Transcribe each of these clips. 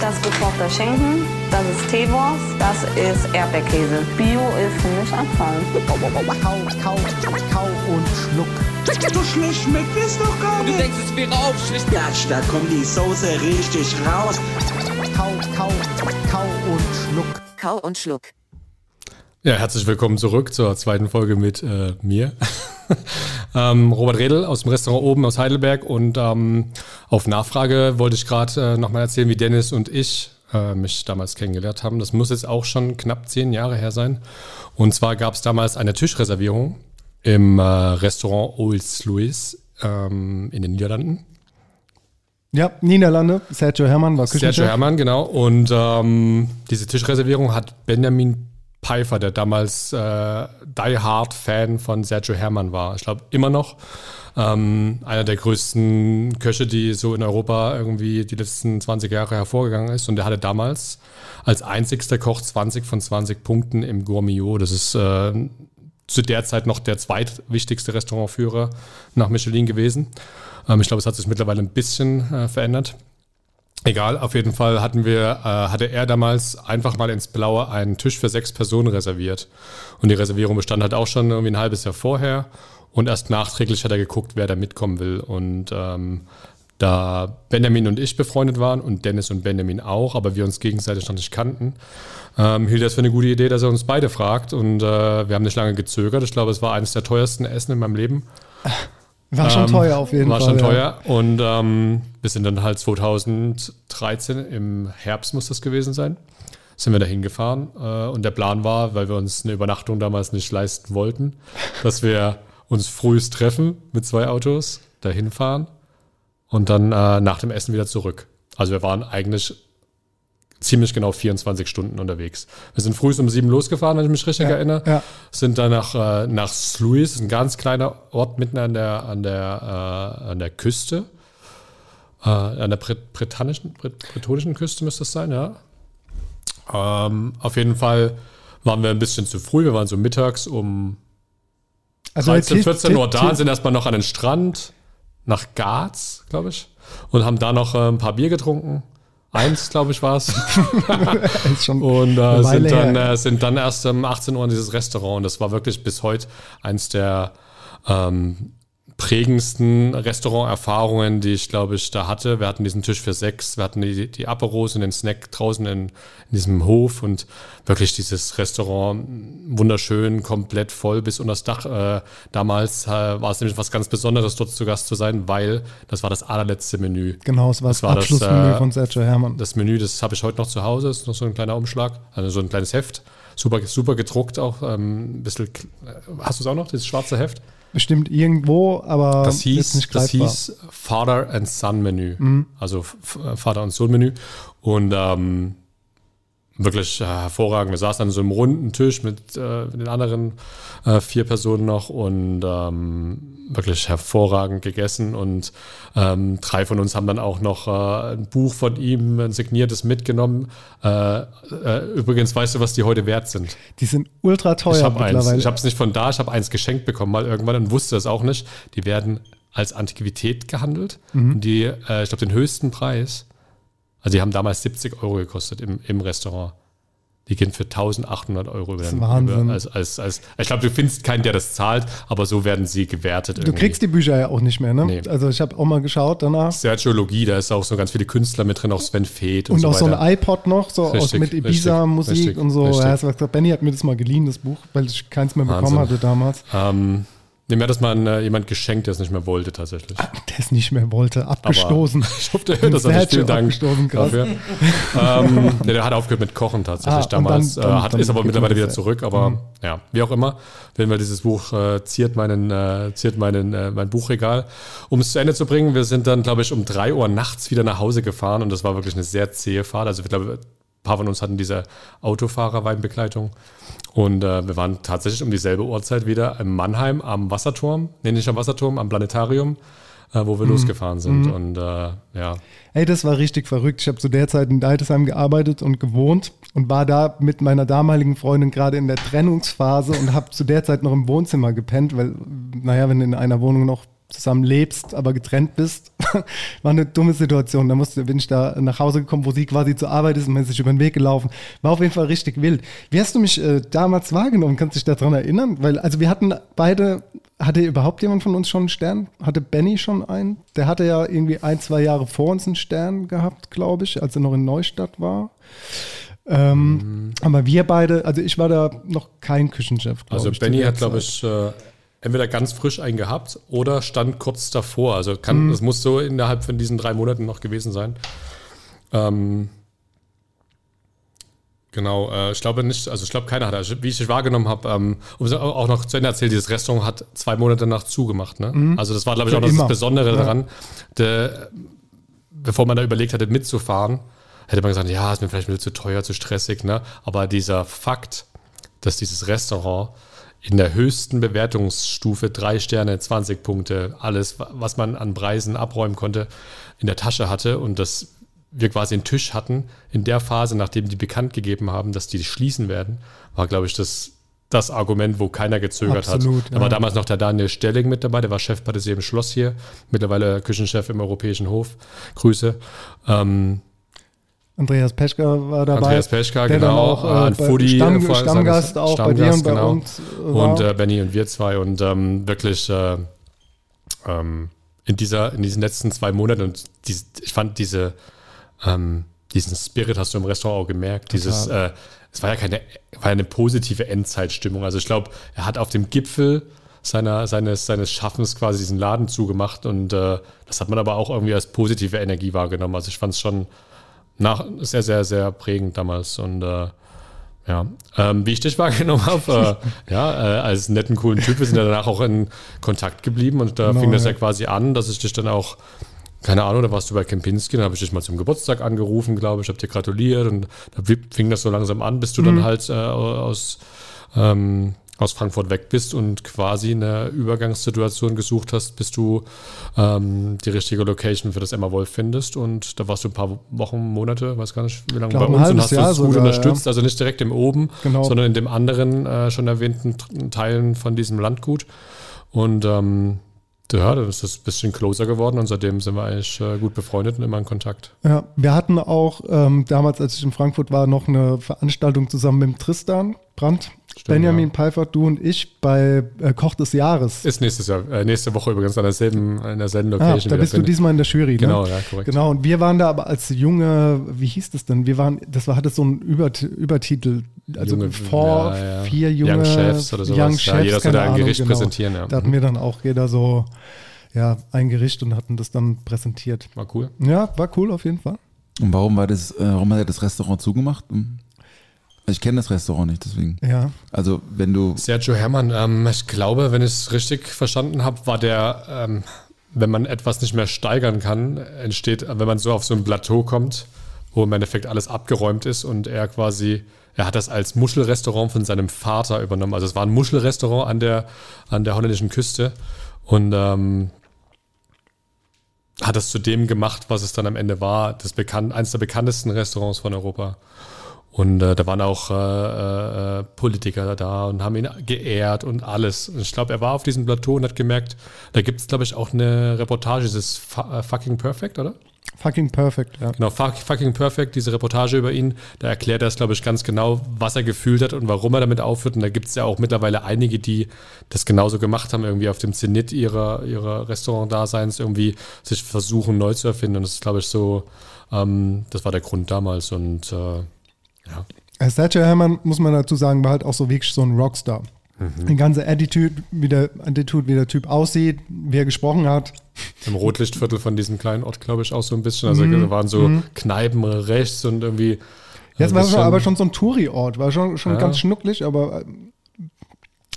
Das ist gekochter Schinken, das ist Teewurst, das ist Erdbeerkäse. Bio ist für mich Abfall. Kau, kau, kau und schluck. So schlecht schmeckt es doch gar Du nicht. denkst, es wäre aufschlicht. Platsch, da kommt die Soße richtig raus. Kau, kau, kau und schluck. Kau und Schluck. Ja, herzlich willkommen zurück zur zweiten Folge mit äh, mir. ähm, Robert Redl aus dem Restaurant oben aus Heidelberg und ähm, auf Nachfrage wollte ich gerade äh, nochmal erzählen, wie Dennis und ich äh, mich damals kennengelernt haben. Das muss jetzt auch schon knapp zehn Jahre her sein. Und zwar gab es damals eine Tischreservierung im äh, Restaurant Old Louis ähm, in den Niederlanden. Ja, Niederlande, Sergio Hermann war Sergio Küchenchef. Hermann, genau. Und ähm, diese Tischreservierung hat Benjamin Pfeiffer, der damals äh, Die Hard Fan von Sergio Hermann war. Ich glaube immer noch. Ähm, einer der größten Köche, die so in Europa irgendwie die letzten 20 Jahre hervorgegangen ist. Und der hatte damals als einzigster Koch 20 von 20 Punkten im Gourmillot. Das ist äh, zu der Zeit noch der zweitwichtigste Restaurantführer nach Michelin gewesen. Ähm, ich glaube, es hat sich mittlerweile ein bisschen äh, verändert. Egal, auf jeden Fall hatten wir, äh, hatte er damals einfach mal ins Blaue einen Tisch für sechs Personen reserviert. Und die Reservierung bestand halt auch schon irgendwie ein halbes Jahr vorher. Und erst nachträglich hat er geguckt, wer da mitkommen will. Und ähm, da Benjamin und ich befreundet waren und Dennis und Benjamin auch, aber wir uns gegenseitig noch nicht kannten, ähm, hielt er es für eine gute Idee, dass er uns beide fragt. Und äh, wir haben nicht lange gezögert. Ich glaube, es war eines der teuersten Essen in meinem Leben. War schon Ähm, teuer auf jeden war Fall. schon ja. teuer. Und ähm, wir sind dann halt 2013, im Herbst muss das gewesen sein, sind wir da hingefahren. Äh, und der Plan war, weil wir uns eine Übernachtung damals nicht leisten wollten, dass wir uns frühst treffen mit zwei Autos, dahin fahren und dann äh, nach dem Essen wieder zurück. Also wir waren eigentlich ziemlich genau 24 Stunden unterwegs. Wir sind früh um sieben losgefahren, wenn ich mich richtig Ja, erinnere. ja. Sind dann nach, äh, nach Sluis, ein ganz kleiner Ort mitten an der, an der, äh, an der Küste. Äh, an der Brit britannischen, Brit bretonischen Küste müsste es sein, ja. Ähm, auf jeden Fall waren wir ein bisschen zu früh. Wir waren so mittags um Also 13, Tisch- 14 Uhr da, sind erstmal noch an den Strand nach Garz, glaube ich, und haben da noch äh, ein paar Bier getrunken. Eins, glaube ich, war es. Und äh, sind, dann, äh, sind dann erst um 18 Uhr in dieses Restaurant. Und das war wirklich bis heute eins der ähm, prägendsten Restauranterfahrungen, die ich, glaube ich, da hatte. Wir hatten diesen Tisch für sechs, wir hatten die, die Aperos und den Snack draußen in, in diesem Hof und wirklich dieses Restaurant wunderschön, komplett voll bis unter das Dach. Äh, damals äh, war es nämlich was ganz Besonderes, dort zu Gast zu sein, weil das war das allerletzte Menü. Genau, es war das, war das, Abschlussmenü äh, von Sergio Hermann. Das Menü, das habe ich heute noch zu Hause, ist noch so ein kleiner Umschlag, also so ein kleines Heft. Super, super gedruckt auch. Ähm, bisschen, äh, hast du es auch noch, dieses schwarze Heft? Bestimmt irgendwo, aber Das hieß, nicht das hieß Father and Son Menü. Mhm. Also Vater und Sohn Menü. Und ähm, wirklich äh, hervorragend. Wir saßen an so einem runden Tisch mit, äh, den anderen äh, vier Personen noch und ähm, wirklich hervorragend gegessen. Und ähm, drei von uns haben dann auch noch äh, ein Buch von ihm, ein signiertes mitgenommen. Äh, äh, übrigens, weißt du, was die heute wert sind? Die sind ultra teuer Ich habe eins. mittlerweile. Ich habe es nicht von da, ich habe eins geschenkt bekommen mal irgendwann und wusste es auch nicht. Die werden als Antiquität gehandelt. Mhm. Die, ich glaube, den höchsten Preis, also die haben damals 70 Euro gekostet im, im Restaurant. Die gehen für 1800 Euro über ist den, Wahnsinn. Über, als, als, als, ich glaube, du findest keinen, der das zahlt, aber so werden sie gewertet. du kriegst die Bücher ja auch nicht mehr, ne? Nee. Also ich habe auch mal geschaut danach. Sergiologie, da ist auch so ganz viele Künstler mit drin, auch Sven Feth und, Und so auch so weiter. ein iPod noch, so aus Richtig, mit richtig, Ibiza-Musik und so. richtig. Ja, Benny hat mir das mal geliehen, das Buch, weil ich keins mehr bekommen Wahnsinn. hatte damals. Ähm, Dem hat das mal äh, jemand geschenkt, der es nicht mehr wollte, tatsächlich. Der es nicht mehr wollte, abgestoßen. Aber ich hoffe, der hört das auch nicht. Vielen Dank dafür. ähm, nee, der hat aufgehört mit Kochen tatsächlich Ah, damals. dann- dann- äh, hat, dann ist aber mittlerweile wieder zurück. Aber ja, wie auch immer. Wenn wir dieses Buch äh, ziert meinen, äh, ziert meinen, äh, mein Buchregal. Um es zu Ende zu bringen, wir sind dann, glaube ich, um drei Uhr nachts wieder nach Hause gefahren und das war wirklich eine sehr zähe Fahrt. Also ich glaube, ein paar von uns hatten diese Autofahrerweinbegleitung. Und äh, wir waren tatsächlich um dieselbe Uhrzeit wieder in Mannheim am Wasserturm, nee, nicht am Wasserturm, am Planetarium, äh, wo wir Mhm. losgefahren sind. Und äh, ja, Ey, das war richtig verrückt. Ich habe zu der Zeit in Deidesheim gearbeitet und gewohnt und war da mit meiner damaligen Freundin gerade in der Trennungsphase und habe zu der Zeit noch im Wohnzimmer gepennt, weil, naja, wenn du in einer Wohnung noch zusammen lebst, aber getrennt bist, war eine dumme Situation. Da musste, bin ich da nach Hause gekommen, wo sie quasi zur Arbeit ist und man ist sich über den Weg gelaufen. War auf jeden Fall richtig wild. Wie hast du mich äh, damals wahrgenommen? Kannst du dich daran erinnern? Weil, also wir hatten beide, hatte überhaupt jemand von uns schon einen Stern? Hatte Benny schon einen? Der hatte ja irgendwie ein, zwei Jahre vor uns einen Stern gehabt, glaube ich, als er noch in Neustadt war. Ähm, Aber wir beide, also ich war da noch kein Küchenchef. also Benny hat, glaube ich, äh, entweder ganz frisch einen gehabt oder stand kurz davor. Also kann, Mhm. das muss so innerhalb von diesen drei Monaten noch gewesen sein. Ähm, genau, äh, ich glaube nicht, also ich glaube keiner hat, also wie ich es wahrgenommen habe, ähm, um es auch noch zu Ende erzählt, dieses Restaurant hat zwei Monate danach zugemacht. Ne? Also das war, glaube ich, auch noch das Mhm. Besondere Ja. daran. Der, bevor man da überlegt hatte, mitzufahren, hätte man gesagt, ja, ist mir vielleicht ein bisschen zu teuer, zu stressig. Ne? Aber dieser Fakt, dass dieses Restaurant in der höchsten Bewertungsstufe, drei Sterne, 20 Punkte, alles, was man an Preisen abräumen konnte, in der Tasche hatte und dass wir quasi einen Tisch hatten in der Phase, nachdem die bekannt gegeben haben, dass die schließen werden, war, glaube ich, das, das Argument, wo keiner gezögert Absolut, hat. ja. Da war damals noch der Daniel Stelling mit dabei, der war Chefpatissier im Schloss hier, mittlerweile Küchenchef im Europäischen Hof. Grüße. Ähm, Andreas Peschka war dabei. Andreas Peschka, der genau. auch, äh, ein bei- Foodie, Stamm, Stammgast auch bei dir und bei genau. uns. äh, war. Und äh, Benny und wir zwei. Und ähm, wirklich äh, ähm, in, dieser, in diesen letzten zwei Monaten, und dies, ich fand diese, ähm, diesen Spirit hast du im Restaurant auch gemerkt. Dieses, äh, es war ja keine, war eine positive Endzeitstimmung. Also ich glaube, er hat auf dem Gipfel seiner, seines, seines Schaffens quasi diesen Laden zugemacht und äh, das hat man aber auch irgendwie als positive Energie wahrgenommen. Also ich fand es schon nach, sehr, sehr, sehr prägend damals und äh, ja, ähm, wie ich dich wahrgenommen habe, äh, ja, äh, als netten, coolen Typ, wir sind ja danach auch in Kontakt geblieben und da Genau, fing das ja ja. quasi an, dass ich dich dann auch, keine Ahnung, da warst du bei Kempinski, dann habe ich dich mal zum Geburtstag angerufen, glaube ich, habe dir gratuliert und da fing das so langsam an, bis du Mhm. dann halt äh, aus, ähm, aus Frankfurt weg bist und quasi eine Übergangssituation gesucht hast, bis du ähm, die richtige Location für das Emma Wolf findest. Und da warst du ein paar Wochen, Monate, weiß gar nicht, wie lange bei uns und hast Jahr das gut sogar, unterstützt. Also nicht direkt im Oben, Genau. sondern in dem anderen äh, schon erwähnten Teilen von diesem Landgut. Und ähm, ja, dann ist das ein bisschen closer geworden und seitdem sind wir eigentlich äh, gut befreundet und immer in Kontakt. Ja, wir hatten auch ähm, damals, als ich in Frankfurt war, noch eine Veranstaltung zusammen mit dem Tristan Brandt, Benjamin ja. Peifert, du und ich bei äh, Koch des Jahres. Ist nächstes Jahr, äh, nächste Woche übrigens an derselben, in derselben Ah, Location. da wieder bist du diesmal in der Jury, Genau, ne? ja, korrekt. Genau, und wir waren da aber als junge, wie hieß das denn? Wir waren, das war, hatte so einen Übert Übertitel, also Junge- vor ja, ja. vier junge Young Chefs oder sowas. Young Ja, Chefs, jeder soll keine da ein Ahnung, Gericht genau. präsentieren, ja. Da hatten wir dann auch jeder so, ja, ein Gericht und hatten das dann präsentiert. War cool. Ja, war cool auf jeden Fall. Und warum war das, äh, warum hat er das Restaurant zugemacht? Hm. Ich kenne das Restaurant nicht, deswegen. Ja, Also wenn du, Sergio Herrmann, ähm, ich glaube, wenn ich es richtig verstanden habe, war der, ähm, wenn man etwas nicht mehr steigern kann, entsteht, wenn man so auf so ein Plateau kommt, wo im Endeffekt alles abgeräumt ist und er quasi, er hat das als Muschelrestaurant von seinem Vater übernommen. Also es war ein Muschelrestaurant an der, an der holländischen Küste und ähm, hat das zu dem gemacht, was es dann am Ende war, das bekannt, eines der bekanntesten Restaurants von Europa. Und äh, da waren auch äh, äh, Politiker da und haben ihn geehrt und alles. Und ich glaube, er war auf diesem Plateau und hat gemerkt, da gibt es, glaube ich, auch eine Reportage, das ist äh, Fucking Perfect, oder? fucking perfect, ja. Genau, Fuck, Fucking Perfect, diese Reportage über ihn, da erklärt er es, glaube ich, ganz genau, was er gefühlt hat und warum er damit aufhört. Und da gibt es ja auch mittlerweile einige, die das genauso gemacht haben, irgendwie auf dem Zenit ihrer, ihrer Restaurant-Daseins, irgendwie sich versuchen, neu zu erfinden. Und das ist, glaube ich, so, ähm, das war der Grund damals. Und äh, ja. Äh, Sergio Herrmann, muss man dazu sagen, war halt auch so wirklich so ein Rockstar. Die ganze Attitude wie, der, Attitude, wie der Typ aussieht, wie er gesprochen hat. Im Rotlichtviertel von diesem kleinen Ort, glaube ich, auch so ein bisschen. Also da waren so Kneipen rechts und irgendwie. Es ein war bisschen- aber schon so ein Touri-Ort, war schon, schon Ja. ganz schnucklig, aber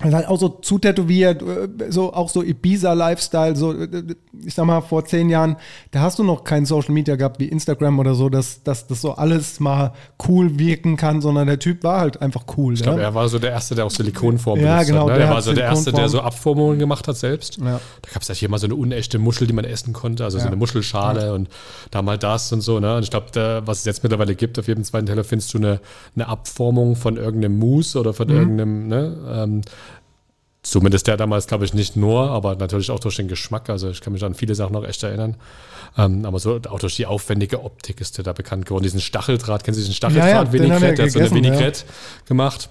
äh, Also halt auch so zutätowiert, äh, so auch so Ibiza-Lifestyle, so äh, ich sag mal vor zehn Jahren, da hast du noch kein Social Media gehabt wie Instagram oder so, dass, dass das so alles mal cool wirken kann, sondern der Typ war halt einfach cool. Ich glaube, ja? er war so der Erste, der auch Silikonform Ja, benutzt genau, hat. Ne? der Er war so der Erste, der so Abformungen gemacht hat selbst. Ja. Da gab es ja hier mal so eine unechte Muschel, die man essen konnte, also so Ja. eine Muschelschale und da mal das und so. Ne? Und ich glaube, da- was es jetzt mittlerweile gibt, auf jedem zweiten Teller findest du eine, eine Abformung von irgendeinem Mousse oder Mhm. von irgendeinem, ne? Ähm, Zumindest der damals, glaube ich, nicht nur, aber natürlich auch durch den Geschmack. Also ich kann mich an viele Sachen noch echt erinnern. Ähm, aber so auch durch die aufwendige Optik ist der da bekannt geworden. Diesen Stacheldraht, kennen Sie diesen Ja, ja, Stacheldraht? haben wir Vinaigrette, der hat so eine gegessen, ja. Vinaigrette gemacht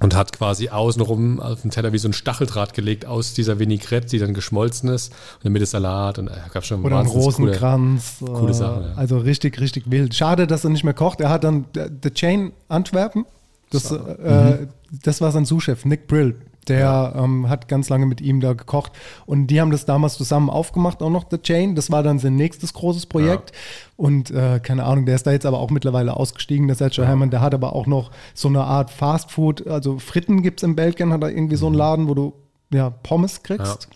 und hat quasi außenrum auf den Teller wie so ein Stacheldraht gelegt aus dieser Vinaigrette, die dann geschmolzen ist. Und der Mitte Salat und äh, gab schon Oder ein wahnsinnig coole- Rosenkranz. coole äh, Sachen, ja. Also richtig, richtig wild. Schade, dass er nicht mehr kocht. Er hat dann äh, The Chain Antwerpen. Das, äh, das war sein Sous-Chef, Nick Brill. Der ähm, hat ganz lange mit ihm da gekocht. Und die haben das damals zusammen aufgemacht, auch noch The Chain. Das war dann sein nächstes großes Projekt. Und äh, keine Ahnung, der ist da jetzt aber auch mittlerweile ausgestiegen, der Sergio Herrmann. Der hat aber auch noch so eine Art Fast Food. Also Fritten gibt es in Belgien, hat er irgendwie so einen Laden, wo du ja Pommes kriegst.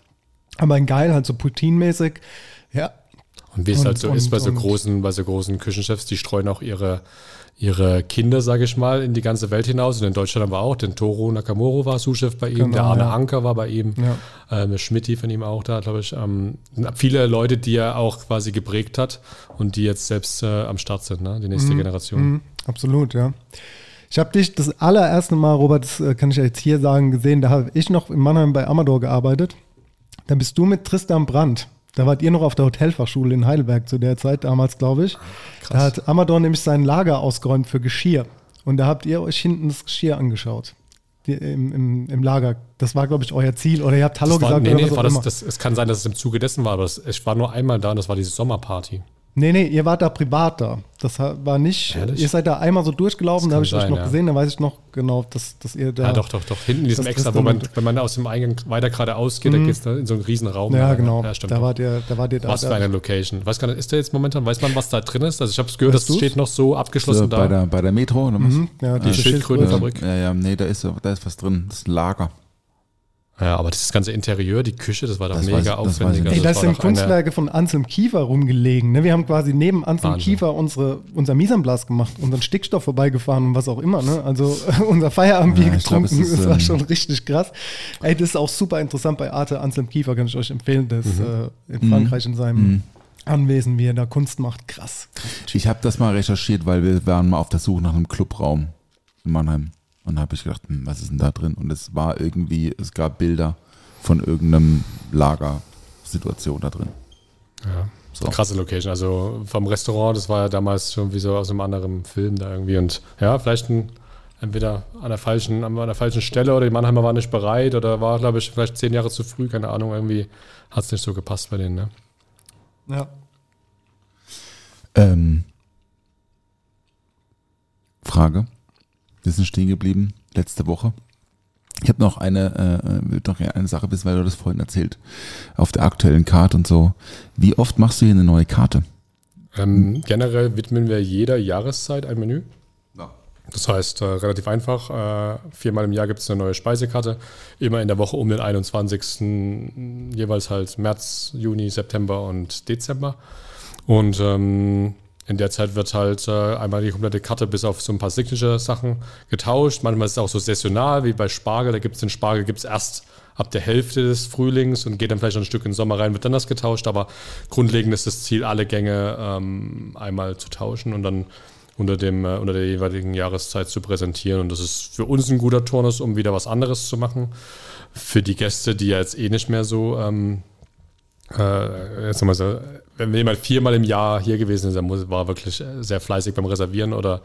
Aber in geil, halt so Poutine-mäßig. Ja, Und wie es Und- halt so ist bei so und- großen, bei so großen Küchenchefs, die streuen auch ihre, ihre Kinder, sage ich mal, in die ganze Welt hinaus. Und in Deutschland haben wir auch, den Toro Nakamuro war Sous-Chef bei ihm, Genau, der Arne ja. Anker war bei ihm, Ja. ähm, Schmidti von ihm auch da, glaube ich. Ähm, viele Leute, die er auch quasi geprägt hat und die jetzt selbst äh, am Start sind, ne? die nächste Generation. Mhm, absolut, ja. Ich habe dich das allererste Mal, Robert, das äh, kann ich jetzt hier sagen, gesehen. Da habe ich noch in Mannheim bei Amador gearbeitet. Da bist du mit Tristan Brandt. Da wart ihr noch auf der Hotelfachschule in Heidelberg zu der Zeit, damals, glaube ich. Da hat Amador nämlich sein Lager ausgeräumt für Geschirr. Und da habt ihr euch hinten das Geschirr angeschaut. Die, im, im, Im Lager. Das war, glaube ich, euer Ziel. Oder ihr habt Hallo Das war, gesagt nee, oder nee, was auch war das, immer. das, es kann sein, dass es im Zuge dessen war, aber das, ich war nur einmal da und das war diese Sommerparty. Nee, nee, ihr wart da privat da. Das war nicht, Ehrlich? ihr seid da einmal so durchgelaufen, da habe ich euch sein, noch ja. gesehen, da weiß ich noch genau, dass, dass ihr da. Ja, doch, doch, doch. Hinten in diesem Extra, wo man, dann- wenn man aus dem Eingang weiter geradeaus geht, da geht es in so einen riesen Raum. Ja, genau. Ja, stimmt. da wart ihr, da wart ihr da. was da. für eine Location. Weiß gar nicht, ist der jetzt momentan, weiß man, was da drin ist? Also ich habe es gehört, Weißt das du's? steht noch so abgeschlossen So, da. bei, der, bei der Metro oder was? Mhm, ja, die diese Schildkrötenfabrik. Ja, ja, nee, da ist, da ist was drin. Das ist ein Lager. Ja, aber das ganze Interieur, die Küche, das war doch Das mega weiß- das aufwendig. Also Ey, das war sind Kunstwerke von Anselm Kiefer rumgelegen. Ne? Wir haben quasi neben Anselm Wahnsinn. Kiefer unsere, unser place gemacht, unseren Stickstoff vorbeigefahren und was auch immer. Ne? Also unser Feierabendbier Ja, glaub, getrunken, es ist, das war ähm, schon richtig krass. Ey, das ist auch super interessant bei Arte Anselm Kiefer, kann ich euch empfehlen. Das Mhm. äh, in Frankreich in seinem Anwesen, wie er da Kunst macht. Krass. krass. Ich habe das mal recherchiert, weil wir waren mal auf der Suche nach einem Clubraum in Mannheim. Und da habe ich gedacht, hm, was ist denn da drin? Und es war irgendwie, es gab Bilder von irgendeinem Lagersituation da drin. Ja. So. Krasse Location. Also vom Restaurant, das war ja damals schon wie so aus einem anderen Film da irgendwie. Und ja, vielleicht ein, entweder an der falschen, an der falschen Stelle oder die Mannheimer waren nicht bereit oder war, glaube ich, vielleicht zehn Jahre zu früh, keine Ahnung, irgendwie hat es nicht so gepasst bei denen, ne? Ja. Ähm, Frage. Wir sind stehen geblieben letzte Woche. Ich habe noch eine, äh, noch eine Sache wissen, weil du das vorhin erzählt. Auf der aktuellen Karte und so. Wie oft machst du hier eine neue Karte? Ähm, generell widmen wir jeder Jahreszeit ein Menü. Das heißt, äh, relativ einfach. Äh, viermal im Jahr gibt es eine neue Speisekarte. Immer in der Woche um den 21. jeweils halt März, Juni, September und Dezember. Und ähm, in der Zeit wird halt äh, einmal die komplette Karte bis auf so ein paar Signature-Sachen getauscht. Manchmal ist es auch so saisonal, wie bei Spargel. Da gibt es den Spargel, gibt es erst ab der Hälfte des Frühlings und geht dann vielleicht ein Stück in den Sommer rein, wird dann das getauscht. Aber grundlegend ist das Ziel, alle Gänge ähm, einmal zu tauschen und dann unter, dem, äh, unter der jeweiligen Jahreszeit zu präsentieren. Und das ist für uns ein guter Turnus, um wieder was anderes zu machen. Für die Gäste, die ja jetzt eh nicht mehr so, ähm, äh, jetzt mal so, wenn jemand viermal im Jahr hier gewesen ist, dann muss, war wirklich äh, sehr fleißig beim Reservieren oder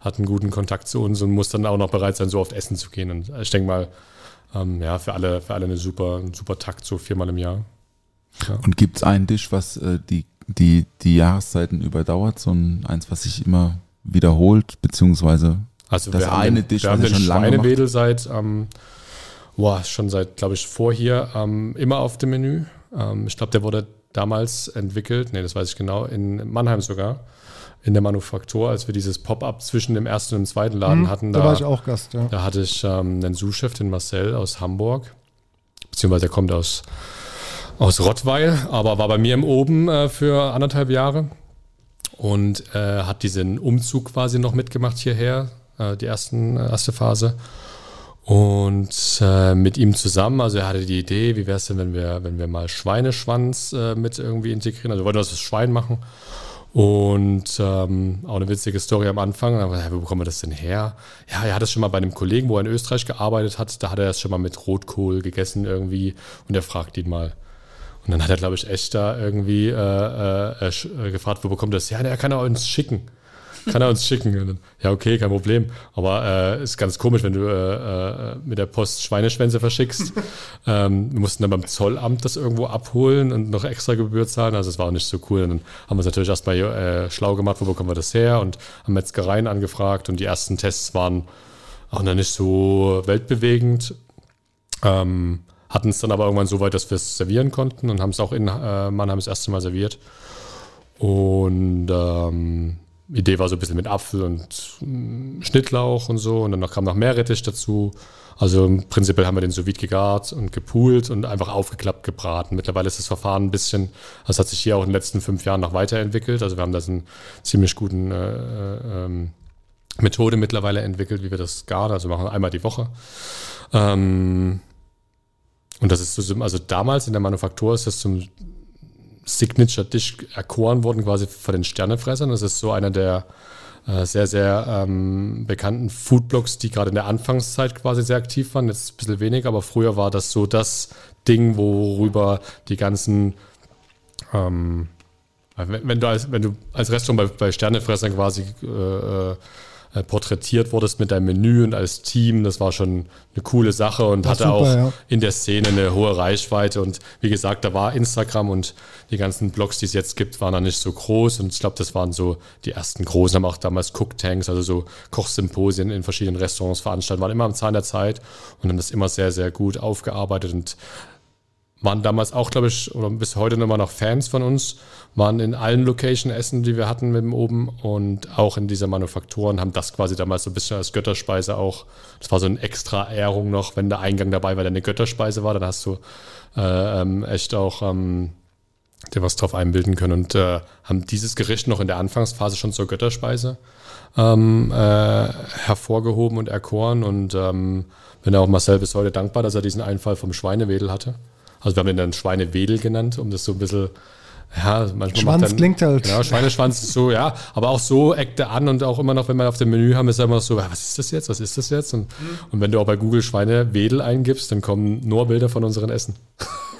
hat einen guten Kontakt zu uns und muss dann auch noch bereit sein, so oft essen zu gehen. Und ich denke mal, ähm, ja, für alle, für alle eine super, ein super Takt, so viermal im Jahr. Und gibt es einen Tisch, was äh, die, die, die Jahreszeiten überdauert? So ein, eins, was sich immer wiederholt, beziehungsweise Also Das eine den, Dish, wir haben den schon lange seit ähm, boah, schon seit, glaube ich, vor hier ähm, immer auf dem Menü. Ähm, ich glaube, der wurde damals entwickelt, nee, das weiß ich genau, in Mannheim sogar, in der Manufaktur, als wir dieses Pop-up zwischen dem ersten und dem zweiten Laden Mhm, hatten. da war ich auch Gast, ja. Da hatte ich ähm, einen Sous-Chef, den Marcel aus Hamburg, beziehungsweise er kommt aus, aus Rottweil, aber war bei mir im Oben äh, für anderthalb Jahre und äh, hat diesen Umzug quasi noch mitgemacht hierher, äh, die ersten, äh, erste Phase. Und äh, mit ihm zusammen, also er hatte die Idee, wie wäre es denn, wenn wir, wenn wir mal Schweineschwanz äh, mit irgendwie integrieren? Also wir wollten das Schwein machen. Und ähm, auch eine witzige Story am Anfang. Aber, ja, wo bekommen wir das denn her? Ja, er hat das schon mal bei einem Kollegen, wo er in Österreich gearbeitet hat, da hat er das schon mal mit Rotkohl gegessen irgendwie. Und er fragt ihn mal. Und dann hat er, glaube ich, echt da irgendwie äh, äh, äh, gefragt, wo bekommt er das her? Ja, er kann er uns schicken. Kann er uns schicken? Dann, ja, okay, kein Problem. Aber äh, ist ganz komisch, wenn du äh, äh, mit der Post Schweineschwänze verschickst. ähm, wir mussten dann beim Zollamt das irgendwo abholen und noch extra Gebühr zahlen. Also es war auch nicht so cool. Und dann haben wir es natürlich erstmal äh, schlau gemacht, wo bekommen wir das her? Und haben Metzgereien angefragt. Und die ersten Tests waren auch noch nicht so weltbewegend. Ähm, hatten es dann aber irgendwann so weit, dass wir es servieren konnten und haben es auch in äh, Mannheim das erste Mal serviert. Und ähm, Idee war so ein bisschen mit Apfel und mm, Schnittlauch und so. Und dann noch, kam noch Meerrettich dazu. Also im Prinzip haben wir den sous vide gegart und gepoolt und einfach aufgeklappt gebraten. Mittlerweile ist das Verfahren ein bisschen, das hat sich hier auch in den letzten fünf Jahren noch weiterentwickelt. Also wir haben da einen ziemlich guten äh, äh, ähm, Methode mittlerweile entwickelt, wie wir das garen. Also machen einmal die Woche. Ähm, und das ist so, also damals in der Manufaktur ist das zum Signature-Dish erkoren worden, quasi von den Sternefressern. Das ist so einer der äh, sehr, sehr ähm, bekannten Foodblogs, die gerade in der Anfangszeit quasi sehr aktiv waren. Jetzt ein bisschen weniger, aber früher war das so das Ding, worüber die ganzen ähm, wenn, wenn, du als, wenn du als Restaurant bei, bei Sternefressern quasi äh, äh, porträtiert wurdest mit deinem Menü und als Team, das war schon eine coole Sache und War hatte super, auch ja. in der Szene eine hohe Reichweite. Und wie gesagt, da war Instagram und die ganzen Blogs, die es jetzt gibt, waren noch nicht so groß. Und ich glaube, das waren so die ersten großen, haben auch damals Cook-Tanks, also so Kochsymposien in verschiedenen Restaurants veranstaltet, waren immer am Zahn der Zeit und haben das immer sehr, sehr gut aufgearbeitet und waren damals auch, glaube ich, oder bis heute immer noch Fans von uns, waren in allen Location essen, die wir hatten mit dem oben und auch in dieser Manufaktur und haben das quasi damals so ein bisschen als Götterspeise auch, das war so eine extra Ehrung noch, wenn der Eingang dabei war, der eine Götterspeise war, dann hast du äh, ähm, echt auch ähm, dir was drauf einbilden können und äh, haben dieses Gericht noch in der Anfangsphase schon zur Götterspeise ähm, äh, hervorgehoben und erkoren und ähm, bin auch Marcel bis heute dankbar, dass er diesen Einfall vom Schweinewedel hatte. Also wir haben ihn dann Schweinewedel genannt, um das so ein bisschen, ja, manchmal Schwanz macht dann, klingt halt. Ja, Schweineschwanz ist so, ja, aber auch so eckt er an und auch immer noch, wenn wir auf dem Menü haben, ist er immer noch so, was ist das jetzt, was ist das jetzt? Und, und wenn du auch bei Google Schweinewedel eingibst, dann kommen nur Bilder von unseren Essen.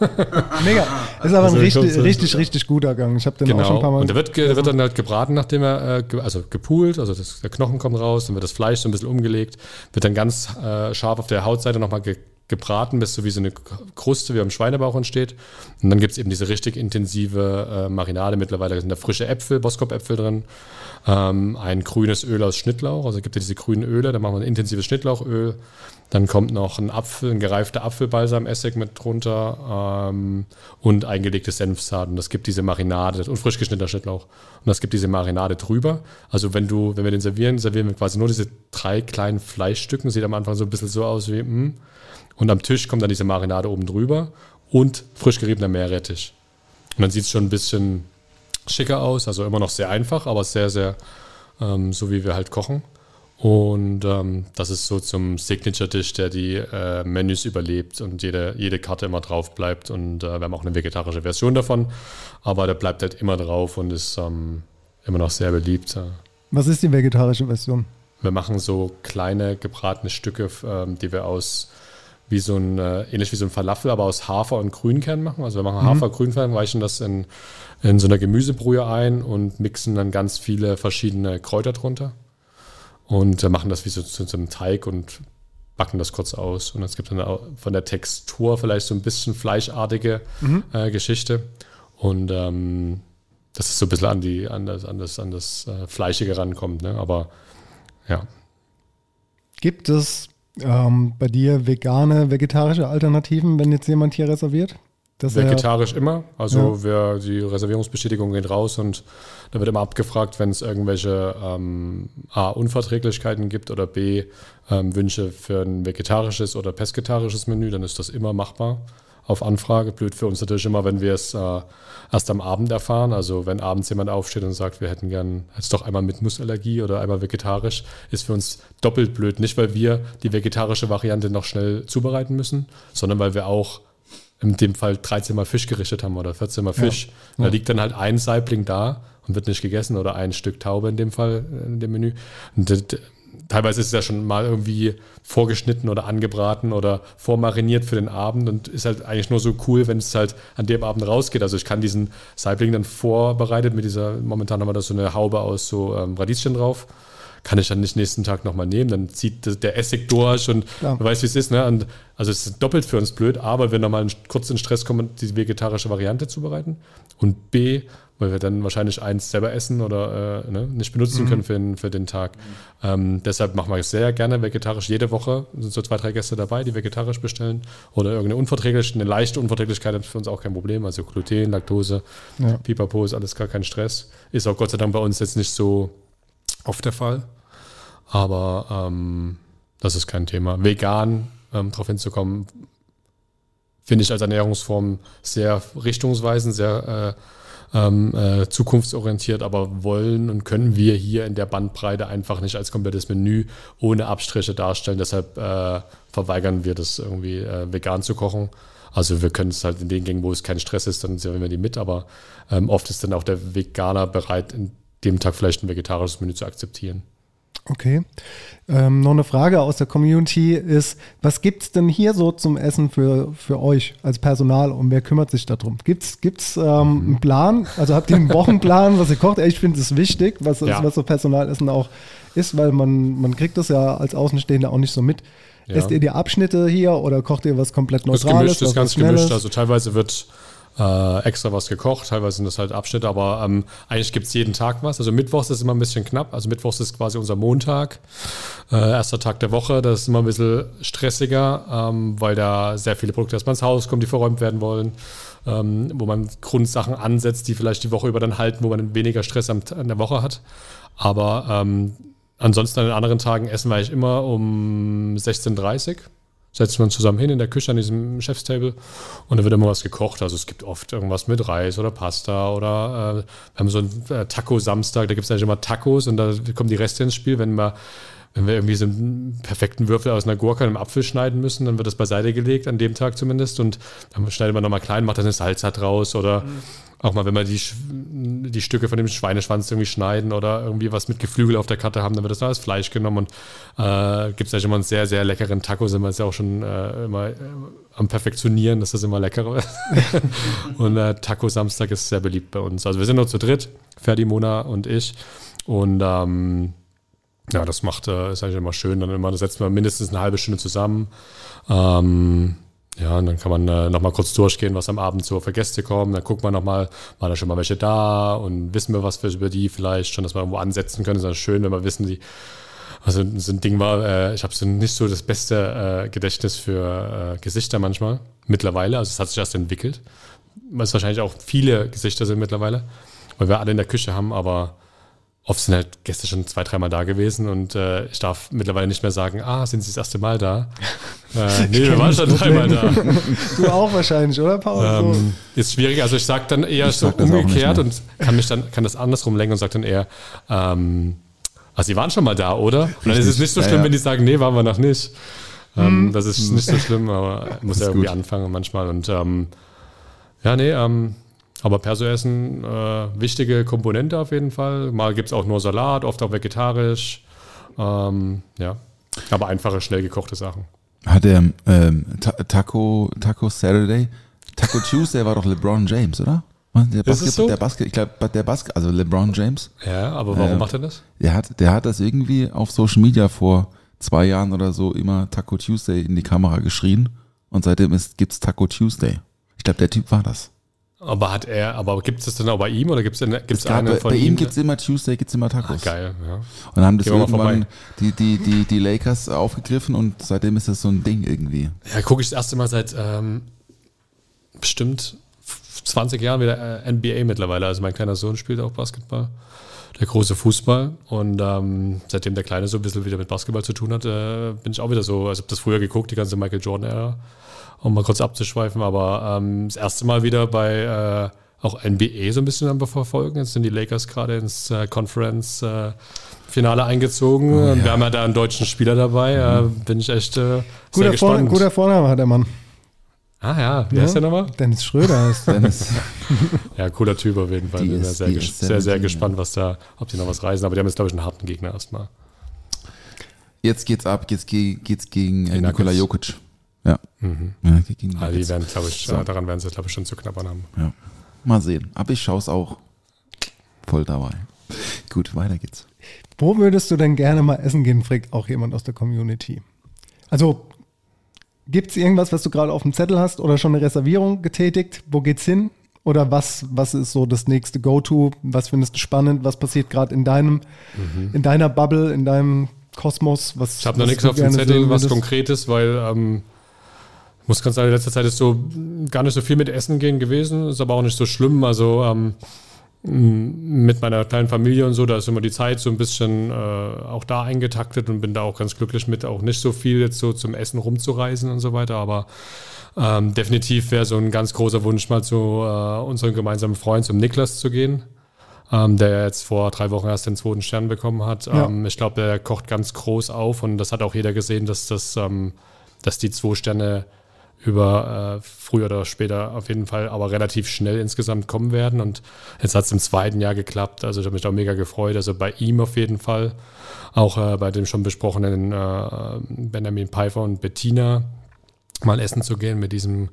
Mega. Ist aber Also, ein richtig, so- richtig, richtig guter Gang. Ich habe den auch schon ein paar Mal. Genau. Und der wird, der wird dann halt gebraten, nachdem er, äh, also gepoolt, also das, der Knochen kommt raus, dann wird das Fleisch so ein bisschen umgelegt, wird dann ganz äh, scharf auf der Hautseite nochmal ge gebraten, bis so wie so eine Kruste wie am Schweinebauch entsteht. Und dann gibt es eben diese richtig intensive äh, Marinade. Mittlerweile sind da frische Äpfel, Boskop-Äpfel drin, ähm, ein grünes Öl aus Schnittlauch, also gibt es diese grünen Öle, da machen wir ein intensives Schnittlauchöl. Dann kommt noch ein Apfel, ein gereifter Apfelbalsam-Essig mit drunter ähm, und eingelegtes Senfsaat. Und das gibt diese Marinade und frisch geschnittener Schnittlauch. Und das gibt diese Marinade drüber. Also wenn du, wenn wir den servieren, servieren wir quasi nur diese drei kleinen Fleischstücken. Sieht am Anfang so ein bisschen so aus wie, mm. Und am Tisch kommt dann diese Marinade oben drüber und frisch geriebener Meerrettich. Und dann sieht es schon ein bisschen schicker aus. Also immer noch sehr einfach, aber sehr, sehr ähm, so wie wir halt kochen. Und ähm, das ist so zum Signature-Dish, der die äh, Menüs überlebt und jede, jede Karte immer drauf bleibt. Und äh, wir haben auch eine vegetarische Version davon, aber der bleibt halt immer drauf und ist ähm, immer noch sehr beliebt. Was ist die vegetarische Version? Wir machen so kleine gebratene Stücke, ähm, die wir aus wie so ein, äh, ähnlich wie so ein Falafel, aber aus Hafer und Grünkern machen. Also wir machen Hafer, Grünkern, weichen das in, in so einer Gemüsebrühe ein und mixen dann ganz viele verschiedene Kräuter drunter und äh, machen das wie so zu so einem Teig und backen das kurz aus. Und es gibt dann von der Textur vielleicht so ein bisschen fleischartige äh, Geschichte. Und ähm, dass es so ein bisschen an, die, an das, an das, an das äh, Fleischige rankommt. Ne? Aber ja, Gibt es Ähm, bei dir vegane, vegetarische Alternativen, wenn jetzt jemand hier reserviert? Das Vegetarisch immer. Also ja. wir, die Reservierungsbestätigung geht raus und da wird immer abgefragt, wenn es irgendwelche ähm, A, Unverträglichkeiten gibt oder B, ähm, Wünsche für ein vegetarisches oder pesketarisches Menü, dann ist das immer machbar auf Anfrage. Blöd für uns natürlich immer, wenn wir es äh, erst am Abend erfahren. Also wenn abends jemand aufsteht und sagt, wir hätten gern jetzt doch einmal mit Nussallergie oder einmal vegetarisch, ist für uns doppelt blöd. Nicht, weil wir die vegetarische Variante noch schnell zubereiten müssen, sondern weil wir auch in dem Fall 13 Mal Fisch gerichtet haben oder 14 Mal Fisch. Ja. Da liegt dann halt ein Saibling da und wird nicht gegessen oder ein Stück Taube in dem Fall, in dem Menü. Und das, teilweise ist es ja schon mal irgendwie vorgeschnitten oder angebraten oder vormariniert für den Abend und ist halt eigentlich nur so cool, wenn es halt an dem Abend rausgeht. Also ich kann diesen Saibling dann vorbereitet mit dieser, momentan haben wir da so eine Haube aus so ähm, Radieschen drauf kann ich dann nicht nächsten Tag nochmal nehmen. Dann zieht der Essig durch und ja. du weißt, wie es ist. Ne? Und also es ist doppelt für uns blöd, A, weil wir nochmal kurz in Stress kommen, die vegetarische Variante zubereiten. Und B, weil wir dann wahrscheinlich eins selber essen oder äh, ne, nicht benutzen mhm. können für den, für den Tag. Mhm. Ähm, deshalb machen wir es sehr gerne vegetarisch. Jede Woche sind so zwei, drei Gäste dabei, die vegetarisch bestellen. Oder irgendeine Unverträglichkeit, eine leichte Unverträglichkeit ist für uns auch kein Problem. Also Gluten, Laktose, ja. Pipapo ist alles gar kein Stress. Ist auch Gott sei Dank bei uns jetzt nicht so oft der Fall. Aber ähm, das ist kein Thema. Vegan ähm, darauf hinzukommen, finde ich als Ernährungsform sehr richtungsweisend, sehr äh, ähm, äh, zukunftsorientiert, aber wollen und können wir hier in der Bandbreite einfach nicht als komplettes Menü ohne Abstriche darstellen. Deshalb äh, verweigern wir das irgendwie äh, vegan zu kochen. Also wir können es halt in den Gängen, wo es kein Stress ist, dann servieren wir die mit, aber ähm, oft ist dann auch der Veganer bereit, in dem Tag vielleicht ein vegetarisches Menü zu akzeptieren. Okay. Ähm, noch eine Frage aus der Community ist, was gibt es denn hier so zum Essen für, für euch als Personal und wer kümmert sich darum? Gibt es ähm, mhm. einen Plan? Also habt ihr einen Wochenplan, was ihr kocht? Ich finde es wichtig, was, ja. was so Personalessen auch ist, weil man, man kriegt das ja als Außenstehender auch nicht so mit. Ja. Esst ihr die Abschnitte hier oder kocht ihr was komplett Neutrales? Das ist gemischt, das ist ganz gemischt. Also teilweise wird äh, extra was gekocht, teilweise sind das halt Abschnitte, aber ähm, eigentlich gibt es jeden Tag was. Also Mittwochs ist immer ein bisschen knapp, also Mittwochs ist quasi unser Montag, äh, erster Tag der Woche, das ist immer ein bisschen stressiger, ähm, weil da sehr viele Produkte erstmal ins Haus kommen, die verräumt werden wollen. Ähm, wo man Grundsachen ansetzt, die vielleicht die Woche über dann halten, wo man weniger Stress an der Woche hat. Aber ähm, ansonsten an den anderen Tagen essen wir eigentlich immer um 16.30 Uhr wir uns zusammen hin in der Küche an diesem Chefstable und da wird immer was gekocht. Also es gibt oft irgendwas mit Reis oder Pasta oder äh, wir haben so einen äh, Taco-Samstag, da gibt es eigentlich immer Tacos und da kommen die Reste ins Spiel. Wenn wir, wenn wir irgendwie so einen perfekten Würfel aus einer Gurke und einem Apfel schneiden müssen, dann wird das beiseite gelegt, an dem Tag zumindest. Und dann schneidet man nochmal klein, macht dann eine Salsa draus oder mhm. Auch mal, wenn wir die, die Stücke von dem Schweineschwanz irgendwie schneiden oder irgendwie was mit Geflügel auf der Karte haben, dann wird das noch als Fleisch genommen und äh, gibt es eigentlich immer einen sehr, sehr leckeren Taco, sind wir jetzt ja auch schon äh, immer äh, am Perfektionieren, dass das immer leckerer ist. und äh, Taco Samstag ist sehr beliebt bei uns. Also wir sind nur zu dritt, Ferdi, Mona und ich und ähm, ja, das macht, äh, ist eigentlich immer schön. Dann immer, setzen wir mindestens eine halbe Stunde zusammen. Ähm, ja, und dann kann man äh, nochmal kurz durchgehen, was am Abend so für Gäste kommen. Dann guckt man nochmal, waren da schon mal welche da und wissen wir was für über die vielleicht schon, dass wir irgendwo ansetzen können. Das ist dann schön, wenn wir wissen, die, also so ein Ding war, äh, ich habe so nicht so das beste äh, Gedächtnis für äh, Gesichter manchmal, mittlerweile. Also es hat sich erst entwickelt. Was wahrscheinlich auch viele Gesichter sind mittlerweile, weil wir alle in der Küche haben, aber Oft sind halt Gäste schon zwei, dreimal da gewesen und äh, ich darf mittlerweile nicht mehr sagen, ah, sind Sie das erste Mal da? äh, nee, wir waren schon dreimal da. Du auch wahrscheinlich, oder Paul? Ähm, ist schwierig, also ich sage dann eher ich so umgekehrt und kann mich dann, kann das andersrum lenken und sage dann eher, ähm, also Sie waren schon mal da, oder? Und dann ist es nicht so schlimm, ja, ja. wenn die sagen, nee, waren wir noch nicht. Ähm, hm. Das ist nicht so schlimm, aber muss ja irgendwie gut. anfangen manchmal und ähm, ja, nee, ähm, aber Perso-Essen, äh, wichtige Komponente auf jeden Fall. Mal gibt es auch nur Salat, oft auch vegetarisch. Ähm, ja, aber einfache, schnell gekochte Sachen. Hat der ähm, Taco, Taco Saturday, Taco Tuesday war doch LeBron James, oder? Der Basket, so? der Basket, ich glaube, der Basket, also LeBron James. Ja, aber warum äh, macht er das? Der hat, der hat das irgendwie auf Social Media vor zwei Jahren oder so immer Taco Tuesday in die Kamera geschrien und seitdem gibt es Taco Tuesday. Ich glaube, der Typ war das. Aber hat er, aber gibt es das dann auch bei ihm oder gibt es gibt's gab, eine bei, von bei ihm ihm? gibt es immer Tuesday, gibt es immer ah, Tacos. geil, ja. Und haben das irgendwann die, die, die, die Lakers aufgegriffen und seitdem ist das so ein Ding irgendwie. Ja, gucke ich das erste Mal seit ähm, bestimmt 20 Jahren wieder äh, NBA mittlerweile. Also mein kleiner Sohn spielt auch Basketball, der große Fußball. Und ähm, seitdem der Kleine so ein bisschen wieder mit Basketball zu tun hat, äh, bin ich auch wieder so, also habe das früher geguckt, die ganze Michael Jordan-Ära, um mal kurz abzuschweifen. Aber ähm, das erste Mal wieder bei äh, auch NBA so ein bisschen am verfolgen. Jetzt sind die Lakers gerade ins äh, Conference äh, Finale eingezogen. und wir haben ja da einen deutschen Spieler dabei. Äh, bin ich echt äh, sehr Guter, Vor gespannt. guter Vorname hat der Mann. Ah ja, wie Ja? heißt der nochmal? Dennis Schröder ist. Dennis, Ja, cooler Typ auf jeden Fall. Die Bin ist- sehr, ges ist sehr, sehr 17, gespannt, was da, ob die noch was reisen. Aber die haben jetzt, glaube ich, einen harten Gegner erstmal. jetzt geht's ab, jetzt ge- geht's gegen äh. Nikola Jokic. Ja. ja gegen Also die Nuggets. werden, glaube ich, So. äh, daran werden sie, glaube ich, schon zu knabbern haben. Ja. Mal sehen. Aber ich schaue es auch voll dabei. Gut, weiter geht's. Wo würdest du denn gerne mal essen gehen, fragt auch jemand aus der Community. Also, gibt es irgendwas, was du gerade auf dem Zettel hast oder schon eine Reservierung getätigt? Wo geht's hin? Oder was, was ist so das nächste Go-To? Was findest du spannend? Was passiert gerade in deinem, in deiner Bubble, in deinem Kosmos? Was, Mhm. Ich habe noch nichts auf dem Zettel, was? Konkretes, weil ähm, ich muss ganz sagen, in letzter Zeit ist so gar nicht so viel mit Essen gehen gewesen, ist aber auch nicht so schlimm. Also ähm, mit meiner kleinen Familie und so, da ist immer die Zeit so ein bisschen äh, auch da eingetaktet und bin da auch ganz glücklich mit, auch nicht so viel jetzt so zum Essen rumzureisen und so weiter, aber ähm, definitiv wäre so ein ganz großer Wunsch, mal zu äh, unserem gemeinsamen Freund, zum Niklas zu gehen, ähm, der jetzt vor drei Wochen erst den zweiten Stern bekommen hat. Ja. Ähm, ich glaube, der kocht ganz groß auf und das hat auch jeder gesehen, dass, das, ähm, dass die zwei Sterne über äh, früher oder später auf jeden Fall, aber relativ schnell insgesamt kommen werden. Und jetzt hat es im zweiten Jahr geklappt. Also ich habe mich auch mega gefreut. Also bei ihm auf jeden Fall. Auch äh, bei dem schon besprochenen äh, Benjamin Pfeiffer und Bettina mal essen zu gehen mit diesem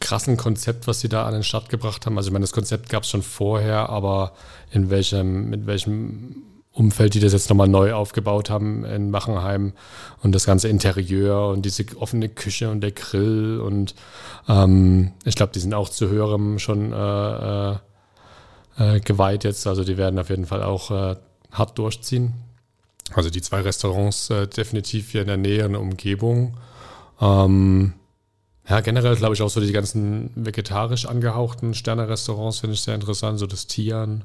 krassen Konzept, was sie da an den Start gebracht haben. Also ich meine, das Konzept gab es schon vorher, aber in welchem, mit welchem Umfeld die das jetzt nochmal neu aufgebaut haben in Machenheim und das ganze Interieur und diese offene Küche und der Grill und ähm, ich glaube, die sind auch zu höherem schon äh, äh, äh, geweiht jetzt. Also die werden auf jeden Fall auch äh, hart durchziehen. Also die zwei Restaurants äh, definitiv hier in der Nähe und Umgebung. Ähm, ja, generell glaube ich auch so die ganzen vegetarisch angehauchten Sterne-Restaurants finde ich sehr interessant, so das Tian,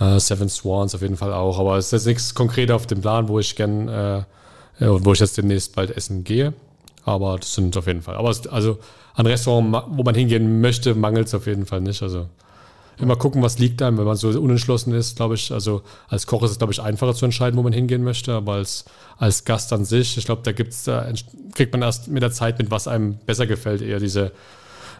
äh, Seven Swans auf jeden Fall auch. Aber es ist jetzt nichts konkret auf dem Plan, wo ich gern, äh, äh, wo ich jetzt demnächst bald essen gehe. Aber das sind auf jeden Fall. Aber es, also an Restaurant, ma- wo man hingehen möchte, mangelt es auf jeden Fall nicht. Also immer gucken, was liegt einem, wenn man so unentschlossen ist, glaube ich. Also als Koch ist es, glaube ich, einfacher zu entscheiden, wo man hingehen möchte, aber als, als Gast an sich, ich glaube, da gibt's, da kriegt man erst mit der Zeit mit, was einem besser gefällt, eher diese,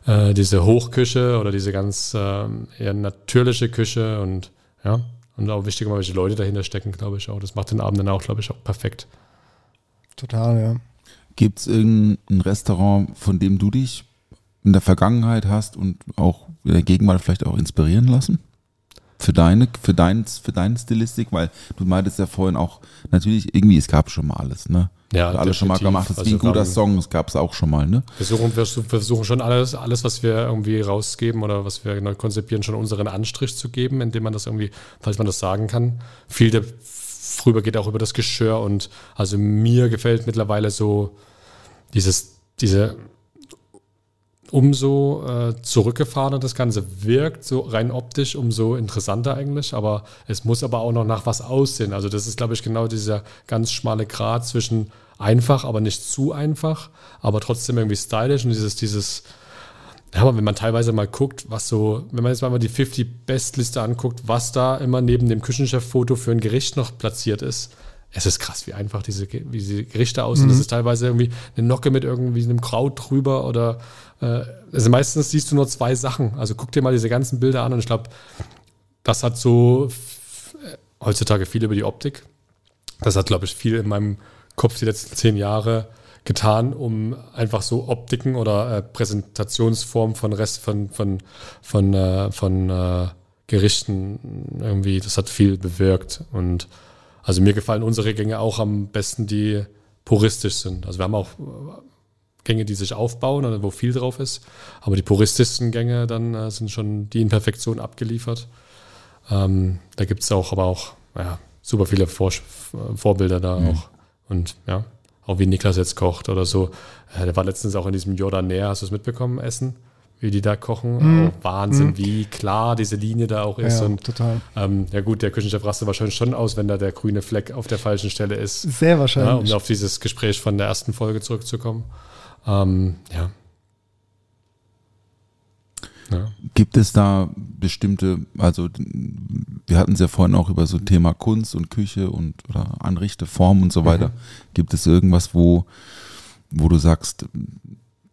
äh, diese Hochküche oder diese ganz ähm, eher natürliche Küche und ja. Und auch wichtig, welche Leute dahinter stecken, glaube ich auch. Das macht den Abend dann auch, glaube ich, auch perfekt. Total, ja. Gibt es irgendein Restaurant, von dem du dich in der Vergangenheit hast und auch in der Gegenwart vielleicht auch inspirieren lassen? Für deine, für dein, für deine Stilistik, weil du meintest ja vorhin auch, natürlich, irgendwie, es gab schon mal alles, ne? Ja, Hat alles schon mal definitiv. gemacht, das ist wie ein Also wir guter Song, das gab es auch schon mal, ne? Wir versuchen, wir versuchen schon alles, alles, was wir irgendwie rausgeben oder was wir neu konzipieren, schon unseren Anstrich zu geben, indem man das irgendwie, falls man das sagen kann. Viel der früher geht auch über das Geschirr und also mir gefällt mittlerweile so dieses, diese umso äh, zurückgefahrener das Ganze wirkt, so rein optisch, umso interessanter eigentlich. Aber es muss aber auch noch nach was aussehen. Also das ist, glaube ich, genau dieser ganz schmale Grat zwischen einfach, aber nicht zu einfach, aber trotzdem irgendwie stylisch und dieses, dieses, ja, aber wenn man teilweise mal guckt, was so, wenn man jetzt mal die 50 Best-Liste anguckt, was da immer neben dem Küchenchef-Foto für ein Gericht noch platziert ist, es ist krass, wie einfach diese, wie diese Gerichte aussehen. Das ist teilweise irgendwie eine Nocke mit irgendwie einem Kraut drüber oder äh, also meistens siehst du nur zwei Sachen. Also guck dir mal diese ganzen Bilder an und ich glaube, das hat so äh, heutzutage viel über die Optik. Das hat, glaube ich, viel in meinem Kopf die letzten zehn Jahre getan, um einfach so Optiken oder äh, Präsentationsformen von Rest von, von, von, äh, von äh, Gerichten irgendwie, das hat viel bewirkt. Und also mir gefallen unsere Gänge auch am besten, die puristisch sind. Also wir haben auch äh, Gänge, die sich aufbauen oder wo viel drauf ist. Aber die Purististen-Gänge dann äh, sind schon die in Perfektion abgeliefert. Ähm, da gibt es auch aber auch ja, super viele Vor Vorbilder da Mhm. auch. Und ja, auch wie Niklas jetzt kocht oder so. Äh, der war letztens auch in diesem Jordaner, hast du es mitbekommen, Essen? Wie die da kochen. Oh, Wahnsinn, wie klar diese Linie da auch ist. Ja, und total. ähm, ja gut, der Küchenchef rastet wahrscheinlich schon aus, wenn da der grüne Fleck auf der falschen Stelle ist. Sehr Ja, um wahrscheinlich. auf dieses Gespräch von der ersten Folge zurückzukommen. Ähm, ja. ja. Gibt es da bestimmte, also wir hatten es ja vorhin auch über so Thema Kunst und Küche und oder Anrichteform und so weiter. Gibt es irgendwas, wo, wo du sagst,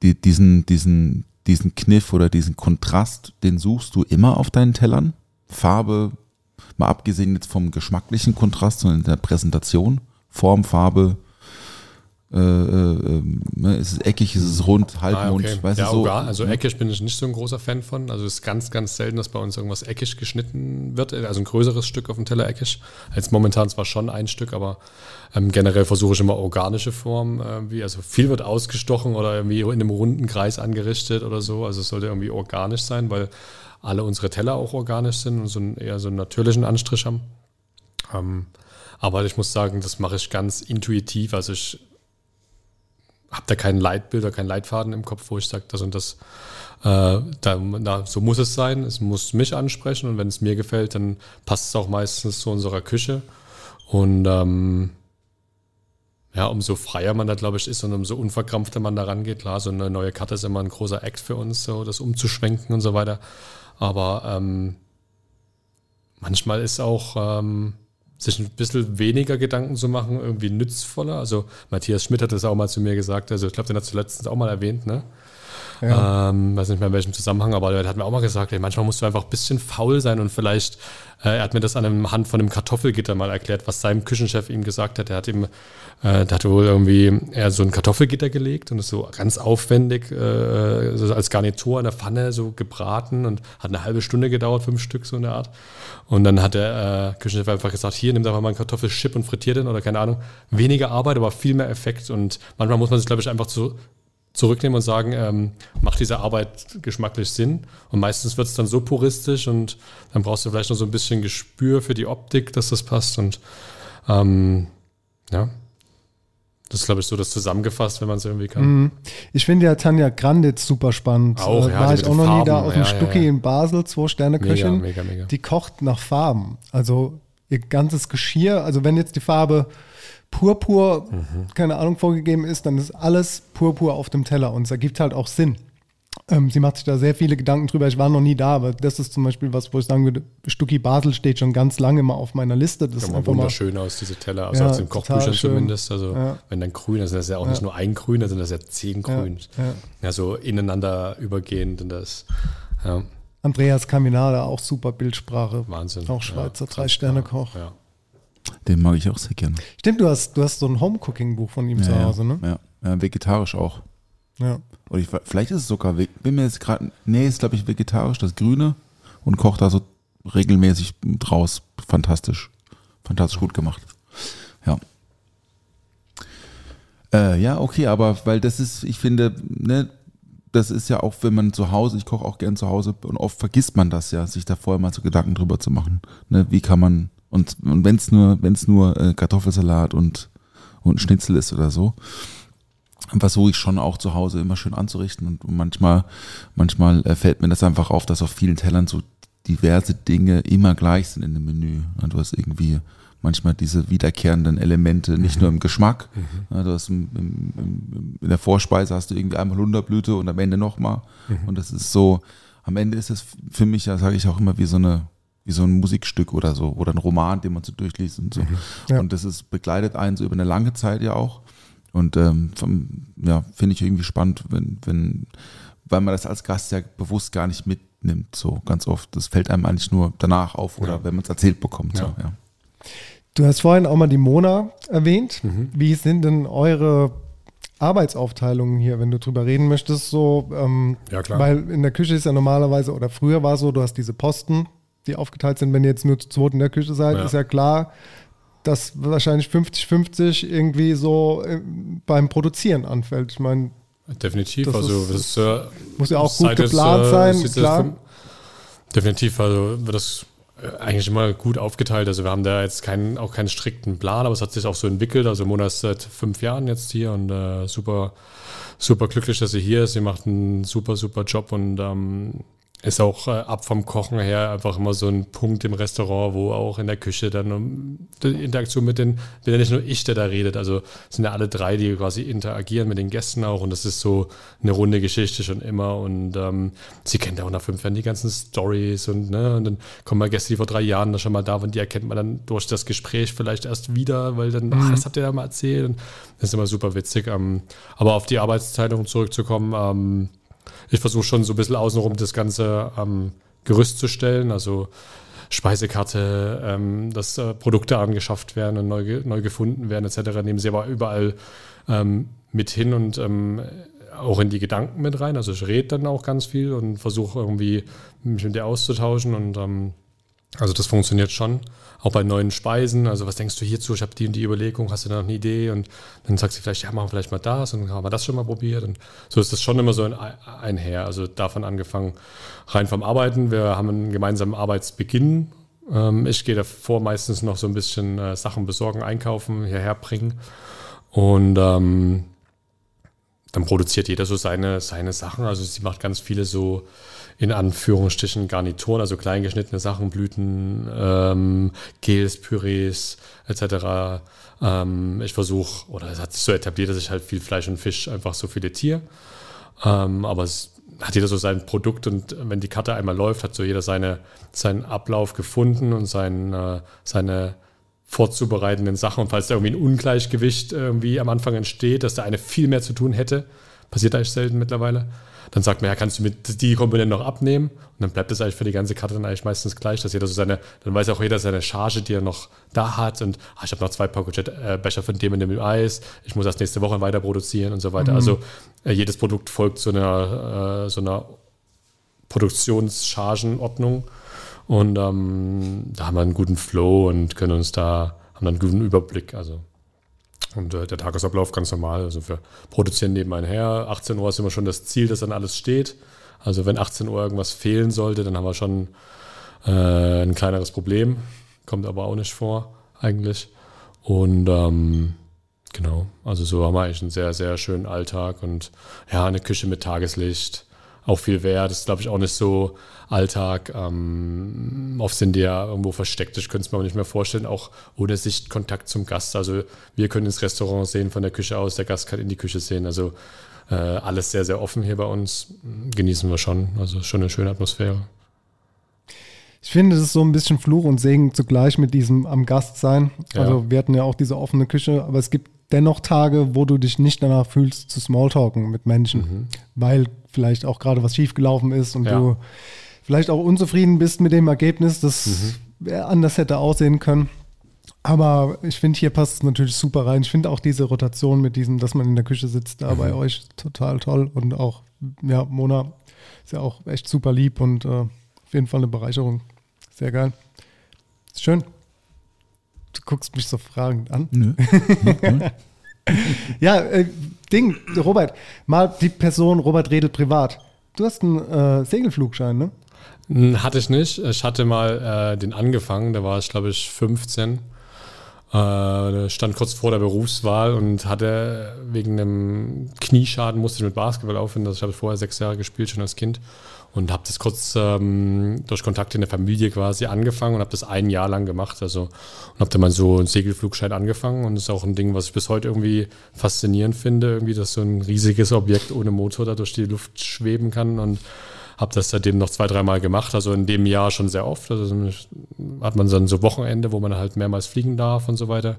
die, diesen, diesen, diesen Kniff oder diesen Kontrast, den suchst du immer auf deinen Tellern? Farbe, mal abgesehen jetzt vom geschmacklichen Kontrast, sondern in der Präsentation, Form, Farbe, äh, äh, äh, ne, ist es eckig, ist es rund, Halbmond, Ah, okay. weißt ja, du so. Ogar, also eckig bin ich nicht so ein großer Fan von. Also es ist ganz, ganz selten, dass bei uns irgendwas eckig geschnitten wird. Also ein größeres Stück auf dem Teller eckig. Jetzt momentan zwar schon ein Stück, aber ähm, generell versuche ich immer organische Formen. Irgendwie. Also viel wird ausgestochen oder irgendwie in einem runden Kreis angerichtet oder so. Also es sollte irgendwie organisch sein, weil alle unsere Teller auch organisch sind und so einen, eher so einen natürlichen Anstrich haben. Ähm, aber ich muss sagen, das mache ich ganz intuitiv. Also ich habe da kein Leitbild oder keinen Leitfaden im Kopf, wo ich sage, das und das, äh, da, na, so muss es sein. Es muss mich ansprechen und wenn es mir gefällt, dann passt es auch meistens zu unserer Küche. Und ähm, ja, umso freier man da, glaube ich, ist und umso unverkrampfter man da rangeht. Klar, so eine neue Karte ist immer ein großer Act für uns, so das umzuschwenken und so weiter. Aber ähm, manchmal ist auch ähm, sich ein bisschen weniger Gedanken zu machen, irgendwie nützvoller. Also Matthias Schmidt hat das auch mal zu mir gesagt, also ich glaube, den hat du letztens auch mal erwähnt, ne? Ja. Ähm, weiß nicht mehr in welchem Zusammenhang, aber er hat mir auch mal gesagt, ey, manchmal musst du einfach ein bisschen faul sein und vielleicht, äh, er hat mir das an einem Hand von einem Kartoffelgitter mal erklärt, was sein Küchenchef ihm gesagt hat. Er hat ihm, äh, der hatte wohl irgendwie eher so ein Kartoffelgitter gelegt und ist so ganz aufwendig äh, so als Garnitur in der Pfanne so gebraten und hat eine halbe Stunde gedauert, fünf Stück so in der Art. Und dann hat der äh, Küchenchef einfach gesagt, hier, nimm doch mal einen Kartoffelchip und frittier den oder keine Ahnung. Weniger Arbeit, aber viel mehr Effekt und manchmal muss man sich, glaube ich, einfach zu, zurücknehmen und sagen, ähm, macht diese Arbeit geschmacklich Sinn? Und meistens wird es dann so puristisch und dann brauchst du vielleicht noch so ein bisschen Gespür für die Optik, dass das passt. Und ähm, ja, das ist, glaube ich, so das zusammengefasst, wenn man es irgendwie kann. Mhm. Ich finde ja Tanja Granditz super spannend. Auch, Äh, ja, war die ich auch noch nie da Farben. auf dem Ja, ja, Stucki ja. in Basel, zwei Sterne Köchin. Mega, mega, mega. Die kocht nach Farben. Also ihr ganzes Geschirr, also wenn jetzt die Farbe Purpur, Mhm. keine Ahnung, vorgegeben ist, dann ist alles Purpur auf dem Teller und es ergibt halt auch Sinn. Ähm, sie macht sich da sehr viele Gedanken drüber. Ich war noch nie da, aber das ist zum Beispiel was, wo ich sagen würde, Stucki Basel steht schon ganz lange mal auf meiner Liste. Das Sieht einfach mal wunderschön aus, diese Teller, also Ja, aus den Kochbüchern zumindest. Also Ja. wenn dann grün, also das ist ja auch nicht nur ein Grün, da sind das ja zehn Grün. ja. Ja, so ineinander übergehend und das, ja, Andreas Caminada, auch super Bildsprache. Wahnsinn. Auch Schweizer, Ja, drei Sterne Koch. ja. Den mag ich auch sehr gerne. Stimmt, du hast, du hast so ein Home-Cooking-Buch von ihm zu Hause, ne? Ja, ja, vegetarisch auch. Ja. Oder ich, vielleicht ist es sogar, bin mir jetzt gerade, nee, ist glaube ich vegetarisch, das Grüne und kocht da so regelmäßig draus. Fantastisch. Fantastisch gut gemacht. Ja. Äh, ja, okay, aber weil das ist, ich finde, ne, das ist ja auch, wenn man zu Hause, ich koche auch gern zu Hause und oft vergisst man das ja, sich da vorher mal so Gedanken drüber zu machen. Ne, wie kann man, und, und wenn es nur, wenn es nur äh, Kartoffelsalat und, und Schnitzel ist oder so, versuche ich schon auch zu Hause immer schön anzurichten und manchmal, manchmal äh, fällt mir das einfach auf, dass auf vielen Tellern so diverse Dinge immer gleich sind in dem Menü. Du hast irgendwie manchmal diese wiederkehrenden Elemente, nicht nur im Geschmack. Ja, Du hast im, im, im, in der Vorspeise hast du irgendwie einmal Hunderblüte und am Ende nochmal. Und das ist so, am Ende ist es für mich, ja, sage ich auch immer, wie so eine wie so ein Musikstück oder so oder ein Roman, den man so durchliest und so. Ja. Und das ist begleitet einen so über eine lange Zeit ja auch. Und ähm, vom, ja, finde ich irgendwie spannend, wenn, wenn, weil man das als Gast ja bewusst gar nicht mitnimmt, so ganz oft. Das fällt einem eigentlich nur danach auf oder Ja. wenn man es erzählt bekommt. So, Ja. ja. Du hast vorhin auch mal die Mona erwähnt. Mhm. Wie sind denn eure Arbeitsaufteilungen hier, wenn du drüber reden möchtest? So, ähm, Ja, klar. Weil in der Küche ist ja normalerweise, oder früher war es so, du hast diese Posten, die aufgeteilt sind. Wenn ihr jetzt nur zu zweit in der Küche seid, Ja. ist ja klar, dass wahrscheinlich 50-50 irgendwie so äh, beim Produzieren anfällt. Ich meine, definitiv. Das also ist- das äh, muss ja auch gut geplant äh, sein, klar. Definitiv, also wird das äh, eigentlich immer gut aufgeteilt. Also wir haben da jetzt keinen, auch keinen strikten Plan, aber es hat sich auch so entwickelt. Also Mona ist seit fünf Jahren jetzt hier und äh, super, super glücklich, dass sie hier ist. Sie macht einen super, super Job und ähm, ist auch äh, ab vom Kochen her einfach immer so ein Punkt im Restaurant, wo auch in der Küche dann um, die Interaktion mit den, bin ja nicht nur ich, der da redet, also es sind ja alle drei, die quasi interagieren mit den Gästen auch und das ist so eine runde Geschichte schon immer und ähm, sie kennt ja auch nach fünf Jahren die ganzen Stories und, ne, und dann kommen mal Gäste, die vor drei Jahren da schon mal da waren, die erkennt man dann durch das Gespräch vielleicht erst wieder, weil dann, ach, das habt ihr ja mal erzählt und das ist immer super witzig. Ähm, aber auf die Arbeitsteilung zurückzukommen, ähm, ich versuche schon so ein bisschen außenrum das ganze am Gerüst zu stellen, also Speisekarte, ähm, dass äh, Produkte angeschafft werden und neu, neu gefunden werden etc. Nehmen sie aber überall ähm, mit hin und ähm, auch in die Gedanken mit rein. Also ich rede dann auch ganz viel und versuche irgendwie mich mit dir auszutauschen und ähm, also das funktioniert schon. Auch bei neuen Speisen. Also was denkst du hierzu? Ich habe die und die Überlegung. Hast du da noch eine Idee? Und dann sagt sie vielleicht, ja, machen wir vielleicht mal das. Und dann haben wir das schon mal probiert. Und so ist das schon immer so ein, einher. Also davon angefangen rein vom Arbeiten. Wir haben einen gemeinsamen Arbeitsbeginn. Ähm, ich gehe davor meistens noch so ein bisschen äh, Sachen besorgen, einkaufen, hierher bringen. Und ähm, dann produziert jeder so seine, seine Sachen. Also sie macht ganz viele so in Anführungsstrichen Garnituren, also kleingeschnittene Sachen, Blüten, ähm, Gels, Pürees etc. Ähm, ich versuche, oder es hat sich so etabliert, dass ich halt viel Fleisch und Fisch einfach so filetiere. Ähm, aber es hat jeder so sein Produkt und wenn die Karte einmal läuft, hat so jeder seine, seinen Ablauf gefunden und sein, äh, seine vorzubereitenden Sachen. Und falls da irgendwie ein Ungleichgewicht irgendwie am Anfang entsteht, dass der eine viel mehr zu tun hätte, passiert eigentlich selten mittlerweile, dann sagt man, ja, kannst du mit die Komponenten noch abnehmen? Und dann bleibt das eigentlich für die ganze Karte dann eigentlich meistens gleich, dass jeder so seine, dann weiß auch jeder seine Charge, die er noch da hat und ah, ich habe noch zwei Pocket-Becher von dem und dem Eis, ich muss das nächste Woche weiter produzieren und so weiter. Also äh, jedes Produkt folgt so einer, äh, so einer Produktionschargenordnung und ähm, da haben wir einen guten Flow und können uns da, haben dann einen guten Überblick. Also und äh, der Tagesablauf ganz normal. Also wir produzieren nebenher. 18 Uhr ist immer schon das Ziel, dass dann alles steht. Also wenn 18 Uhr irgendwas fehlen sollte, dann haben wir schon äh, ein kleineres Problem. Kommt aber auch nicht vor, eigentlich. Und ähm, genau, also so haben wir eigentlich einen sehr, sehr schönen Alltag und ja, eine Küche mit Tageslicht. Auch viel wert, ist glaube ich auch nicht so Alltag. Ähm, oft sind die ja irgendwo versteckt, ich könnte es mir aber nicht mehr vorstellen, auch ohne Sichtkontakt zum Gast. Also wir können ins Restaurant sehen von der Küche aus, der Gast kann in die Küche sehen. Also äh, alles sehr, sehr offen hier bei uns. Genießen wir schon. Also schon eine schöne Atmosphäre. Ich finde, es ist so ein bisschen Fluch und Segen zugleich mit diesem am Gast sein. Ja. Also wir hatten ja auch diese offene Küche, aber es gibt dennoch Tage, wo du dich nicht danach fühlst zu Smalltalken mit Menschen, weil vielleicht auch gerade was schiefgelaufen ist und Ja. du vielleicht auch unzufrieden bist mit dem Ergebnis, das wer anders hätte aussehen können. Aber ich finde, hier passt es natürlich super rein. Ich finde auch diese Rotation mit diesem, dass man in der Küche sitzt, da bei euch total toll. Und auch, ja, Mona ist ja auch echt super lieb und äh, auf jeden Fall eine Bereicherung. Sehr geil. Ist schön. Du guckst mich so fragend an. Nö. Ja, äh, Ding, Robert, mal die Person Robert Redel privat. Du hast einen äh, Segelflugschein, ne? Hatte ich nicht. Ich hatte mal äh, den angefangen, da war ich, glaube ich, 15. Äh, stand kurz vor der Berufswahl und hatte wegen einem Knieschaden, musste ich mit Basketball aufhören. Also ich habe vorher sechs Jahre gespielt, schon als Kind. Und habe das kurz ähm, durch Kontakte in der Familie quasi angefangen und habe das ein Jahr lang gemacht. Also und habe dann mal so einen Segelflugschein angefangen und das ist auch ein Ding, was ich bis heute irgendwie faszinierend finde, irgendwie, dass so ein riesiges Objekt ohne Motor da durch die Luft schweben kann und habe das seitdem noch zwei, dreimal gemacht, also in dem Jahr schon sehr oft. Also hat man dann so Wochenende, wo man halt mehrmals fliegen darf und so weiter.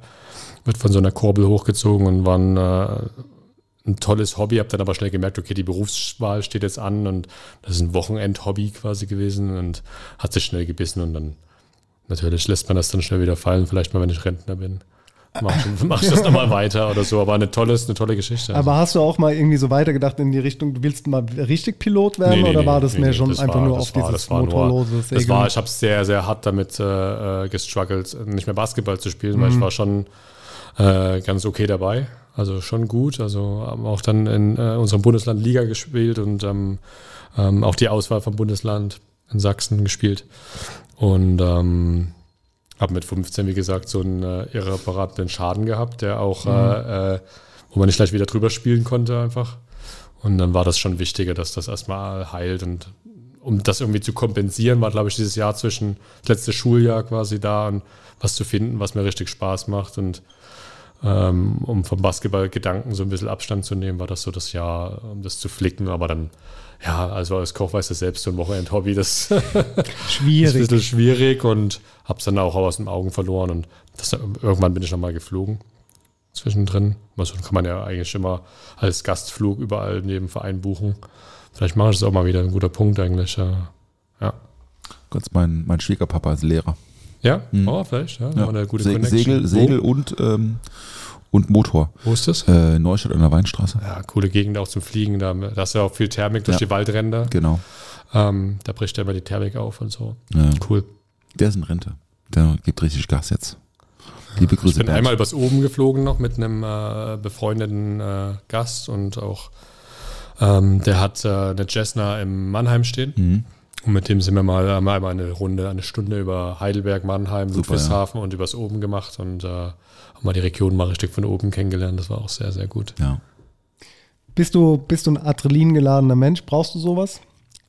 Wird von so einer Kurbel hochgezogen und war ein, äh, ein tolles Hobby. Habe dann aber schnell gemerkt, okay, die Berufswahl steht jetzt an und das ist ein Wochenend-Hobby quasi gewesen und hat sich schnell gebissen und dann natürlich lässt man das dann schnell wieder fallen, vielleicht mal, wenn ich Rentner bin. Mach mach das nochmal weiter oder so, aber eine tolle, eine tolle Geschichte. Aber hast du auch mal irgendwie so weitergedacht in die Richtung, du willst mal richtig Pilot werden Nee, nee, oder nee, war das mehr schon das einfach war- nur das auf war- dieses das motorlose Das Segeln? war, ich habe sehr, sehr hart damit äh, äh, gestruggelt, nicht mehr Basketball zu spielen, weil Mhm. ich war schon äh, ganz okay dabei. Also schon gut. Also haben auch dann in äh, unserem Bundesland Liga gespielt und ähm, ähm, auch die Auswahl vom Bundesland in Sachsen gespielt. Und ähm, habe mit 15, wie gesagt, so einen äh, irreparablen Schaden gehabt, der auch, äh, äh, wo man nicht gleich wieder drüber spielen konnte einfach. Und dann war das schon wichtiger, dass das erstmal heilt. Und um das irgendwie zu kompensieren, war, glaube ich, dieses Jahr zwischen das letzte Schuljahr quasi da und was zu finden, was mir richtig Spaß macht. Und ähm, um vom Basketball-Gedanken so ein bisschen Abstand zu nehmen, war das so das Jahr, um das zu flicken. Aber dann, ja, also als Koch weißt du selbst, so ein Wochenend-Hobby, das ist ein Schwierig. bisschen schwierig und hab's dann auch aus den Augen verloren. Und das, irgendwann bin ich nochmal geflogen zwischendrin. Also kann man ja eigentlich immer als Gastflug überall neben Verein buchen. Vielleicht mache ich das auch mal wieder, ein guter Punkt eigentlich. Ja. Kurz, mein, mein Schwiegerpapa ist Lehrer. ja? oh, vielleicht, ja, Ja. Mal eine gute Se Connection. Segel? Segel und, ähm, und Motor. Wo ist das? Äh, Neustadt an der Weinstraße. Ja, coole Gegend auch zum Fliegen. Da, da du ja auch viel Thermik durch Ja. die Waldränder. Genau. Ähm, da bricht ja immer die Thermik auf und so. Ja. Cool. Der ist in Rente. Der gibt richtig Gas jetzt. Liebe Grüße, Ich bin Bernd. einmal übers Oben geflogen noch mit einem äh, befreundeten äh, Gast und auch ähm, der hat äh, eine Cessna im Mannheim stehen. Mhm. Und mit dem sind wir mal einmal eine Runde, eine Stunde über Heidelberg, Mannheim, Ludwigshafen und übers Oben gemacht und äh, haben mal die Region mal richtig von oben kennengelernt. Das war auch sehr, sehr gut. Ja. Bist du, bist du ein Adrenalin geladener Mensch? Brauchst du sowas?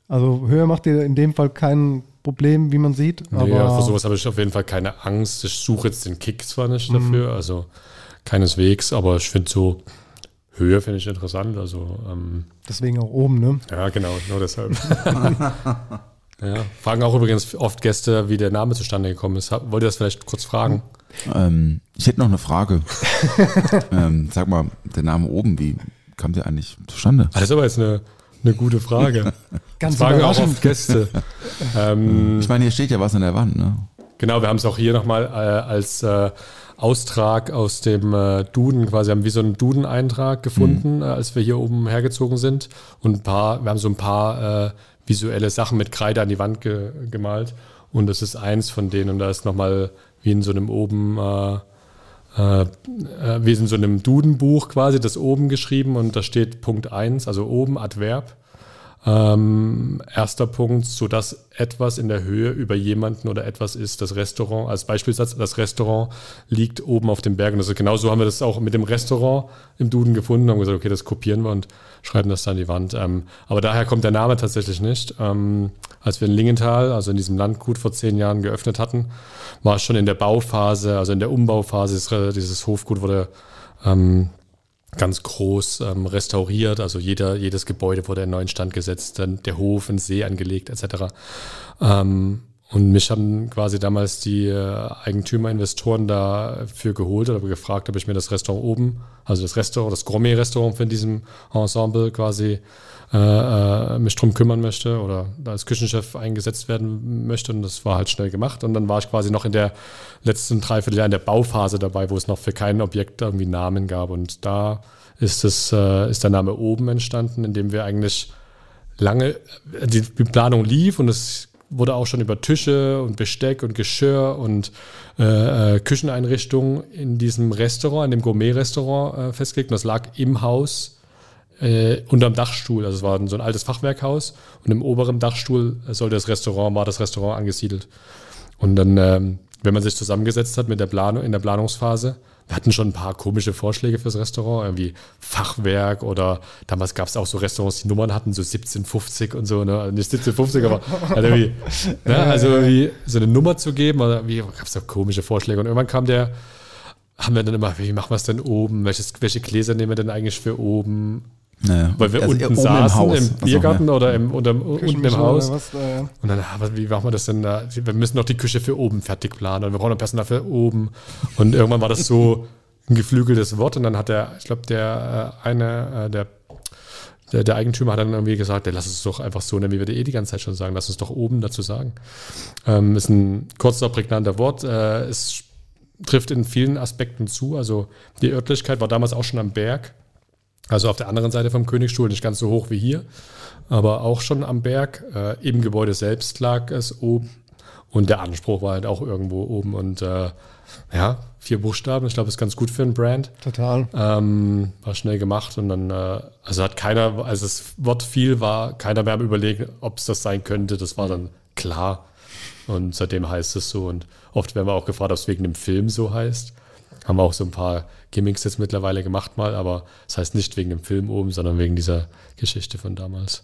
Also Höhe macht dir in dem Fall kein Problem, wie man sieht. Aber Nee, ja, für sowas habe ich auf jeden Fall keine Angst. Ich suche jetzt den Kick zwar nicht dafür, also keineswegs, aber ich finde so Höhe finde ich interessant. Also ähm, deswegen auch oben, ne? ja, genau, nur deshalb. ja, fragen auch übrigens oft Gäste, wie der Name zustande gekommen ist. Wollt ihr das vielleicht kurz fragen? Ähm, ich hätte noch eine Frage. ähm, sag mal, der Name oben, wie kam der eigentlich zustande? Ah, Das ist aber jetzt eine, eine gute Frage. Ganz fragen auch oft Gäste. ähm, Ich meine, hier steht ja was an der Wand, ne? Genau, wir haben es auch hier nochmal äh, als äh, Austrag aus dem äh, Duden, quasi haben wir so einen Duden-Eintrag gefunden, äh, als wir hier oben hergezogen sind. Und ein paar, wir haben so ein paar äh, visuelle Sachen mit Kreide an die Wand ge gemalt. Und das ist eins von denen. Und da ist nochmal wie in so einem oben, äh, äh, äh, wie in so einem Dudenbuch quasi, das oben geschrieben. Und da steht Punkt 1, also oben Adverb. Ähm, erster Punkt, so dass etwas in der Höhe über jemanden oder etwas ist. Das Restaurant, als Beispielsatz, das Restaurant liegt oben auf dem Berg. Und das ist genauso haben wir das auch mit dem Restaurant im Duden gefunden, haben gesagt, okay, das kopieren wir und schreiben das da an die Wand. Ähm, aber daher kommt der Name tatsächlich nicht. Ähm, als wir in Lingenthal, also in diesem Landgut vor zehn Jahren geöffnet hatten, war es schon in der Bauphase, also in der Umbauphase, dieses, dieses Hofgut wurde ähm, ganz groß ähm, restauriert. Also jeder, jedes Gebäude wurde in neuen Stand gesetzt, dann der Hof in See angelegt etc. Ähm, und mich haben quasi damals die äh, Eigentümer, Investoren dafür geholt oder gefragt, ob ich mir das Restaurant oben, also das Restaurant, das Gourmet-Restaurant von diesem Ensemble quasi äh, äh, mich drum kümmern möchte oder als Küchenchef eingesetzt werden möchte. Und das war halt schnell gemacht. Und dann war ich quasi noch in der letzten Dreivierteljahr in der Bauphase dabei, wo es noch für kein Objekt irgendwie Namen gab. Und da ist, es, äh, ist der Name oben entstanden, indem wir eigentlich lange, die Planung lief und es wurde auch schon über Tische und Besteck und Geschirr und äh, äh, Kücheneinrichtungen in diesem Restaurant, in dem Gourmet-Restaurant äh, festgelegt. Und das lag im Haus äh, unterm Dachstuhl. Also es war so ein altes Fachwerkhaus und im oberen Dachstuhl sollte das Restaurant, war das Restaurant angesiedelt. Und dann, ähm, wenn man sich zusammengesetzt hat mit der Planung, in der Planungsphase, wir hatten schon ein paar komische Vorschläge fürs Restaurant, irgendwie Fachwerk oder damals gab es auch so Restaurants, die Nummern hatten, so 1750 und so, ne? Nicht 1750, aber halt irgendwie, ne? also irgendwie so eine Nummer zu geben, oder wie gab es da komische Vorschläge. Und irgendwann kam der, haben wir dann immer, wie machen wir es denn oben? Welches, welche Gläser nehmen wir denn eigentlich für oben? Naja. Weil wir Also unten saßen im, Haus. Achso, Biergarten ja. oder im, unterm, unten im Haus. oder was, äh, Und dann, ah, was- wie machen wir das denn da? Wir müssen noch die Küche für oben fertig planen und wir brauchen noch Personal für oben. Und irgendwann war das so ein geflügeltes Wort und dann hat der, ich glaube, der äh, eine, äh, der, der, der Eigentümer hat dann irgendwie gesagt, der lass es doch einfach so nennen, wie wir die eh die ganze Zeit schon sagen, lass uns doch oben dazu sagen. Ähm, ist ein kurzer, prägnanter Wort. Äh, es trifft in vielen Aspekten zu. Also die Örtlichkeit war damals auch schon am Berg. Also auf der anderen Seite vom Königsstuhl, nicht ganz so hoch wie hier, aber auch schon am Berg. Äh, Im Gebäude selbst lag es oben. Und der Anspruch war halt auch irgendwo oben. Und äh, ja, vier Buchstaben, ich glaube, ist ganz gut für ein Brand. Total. Ähm, war schnell gemacht und dann, äh, also hat keiner, als das Wort viel war, keiner mehr am Überlegen, ob es das sein könnte. Das war dann klar. Und seitdem heißt es so. Und oft werden wir auch gefragt, ob es wegen dem Film so heißt. Haben wir auch so ein paar Gimmicks jetzt mittlerweile gemacht mal, aber das heißt nicht wegen dem Film oben, sondern wegen dieser Geschichte von damals.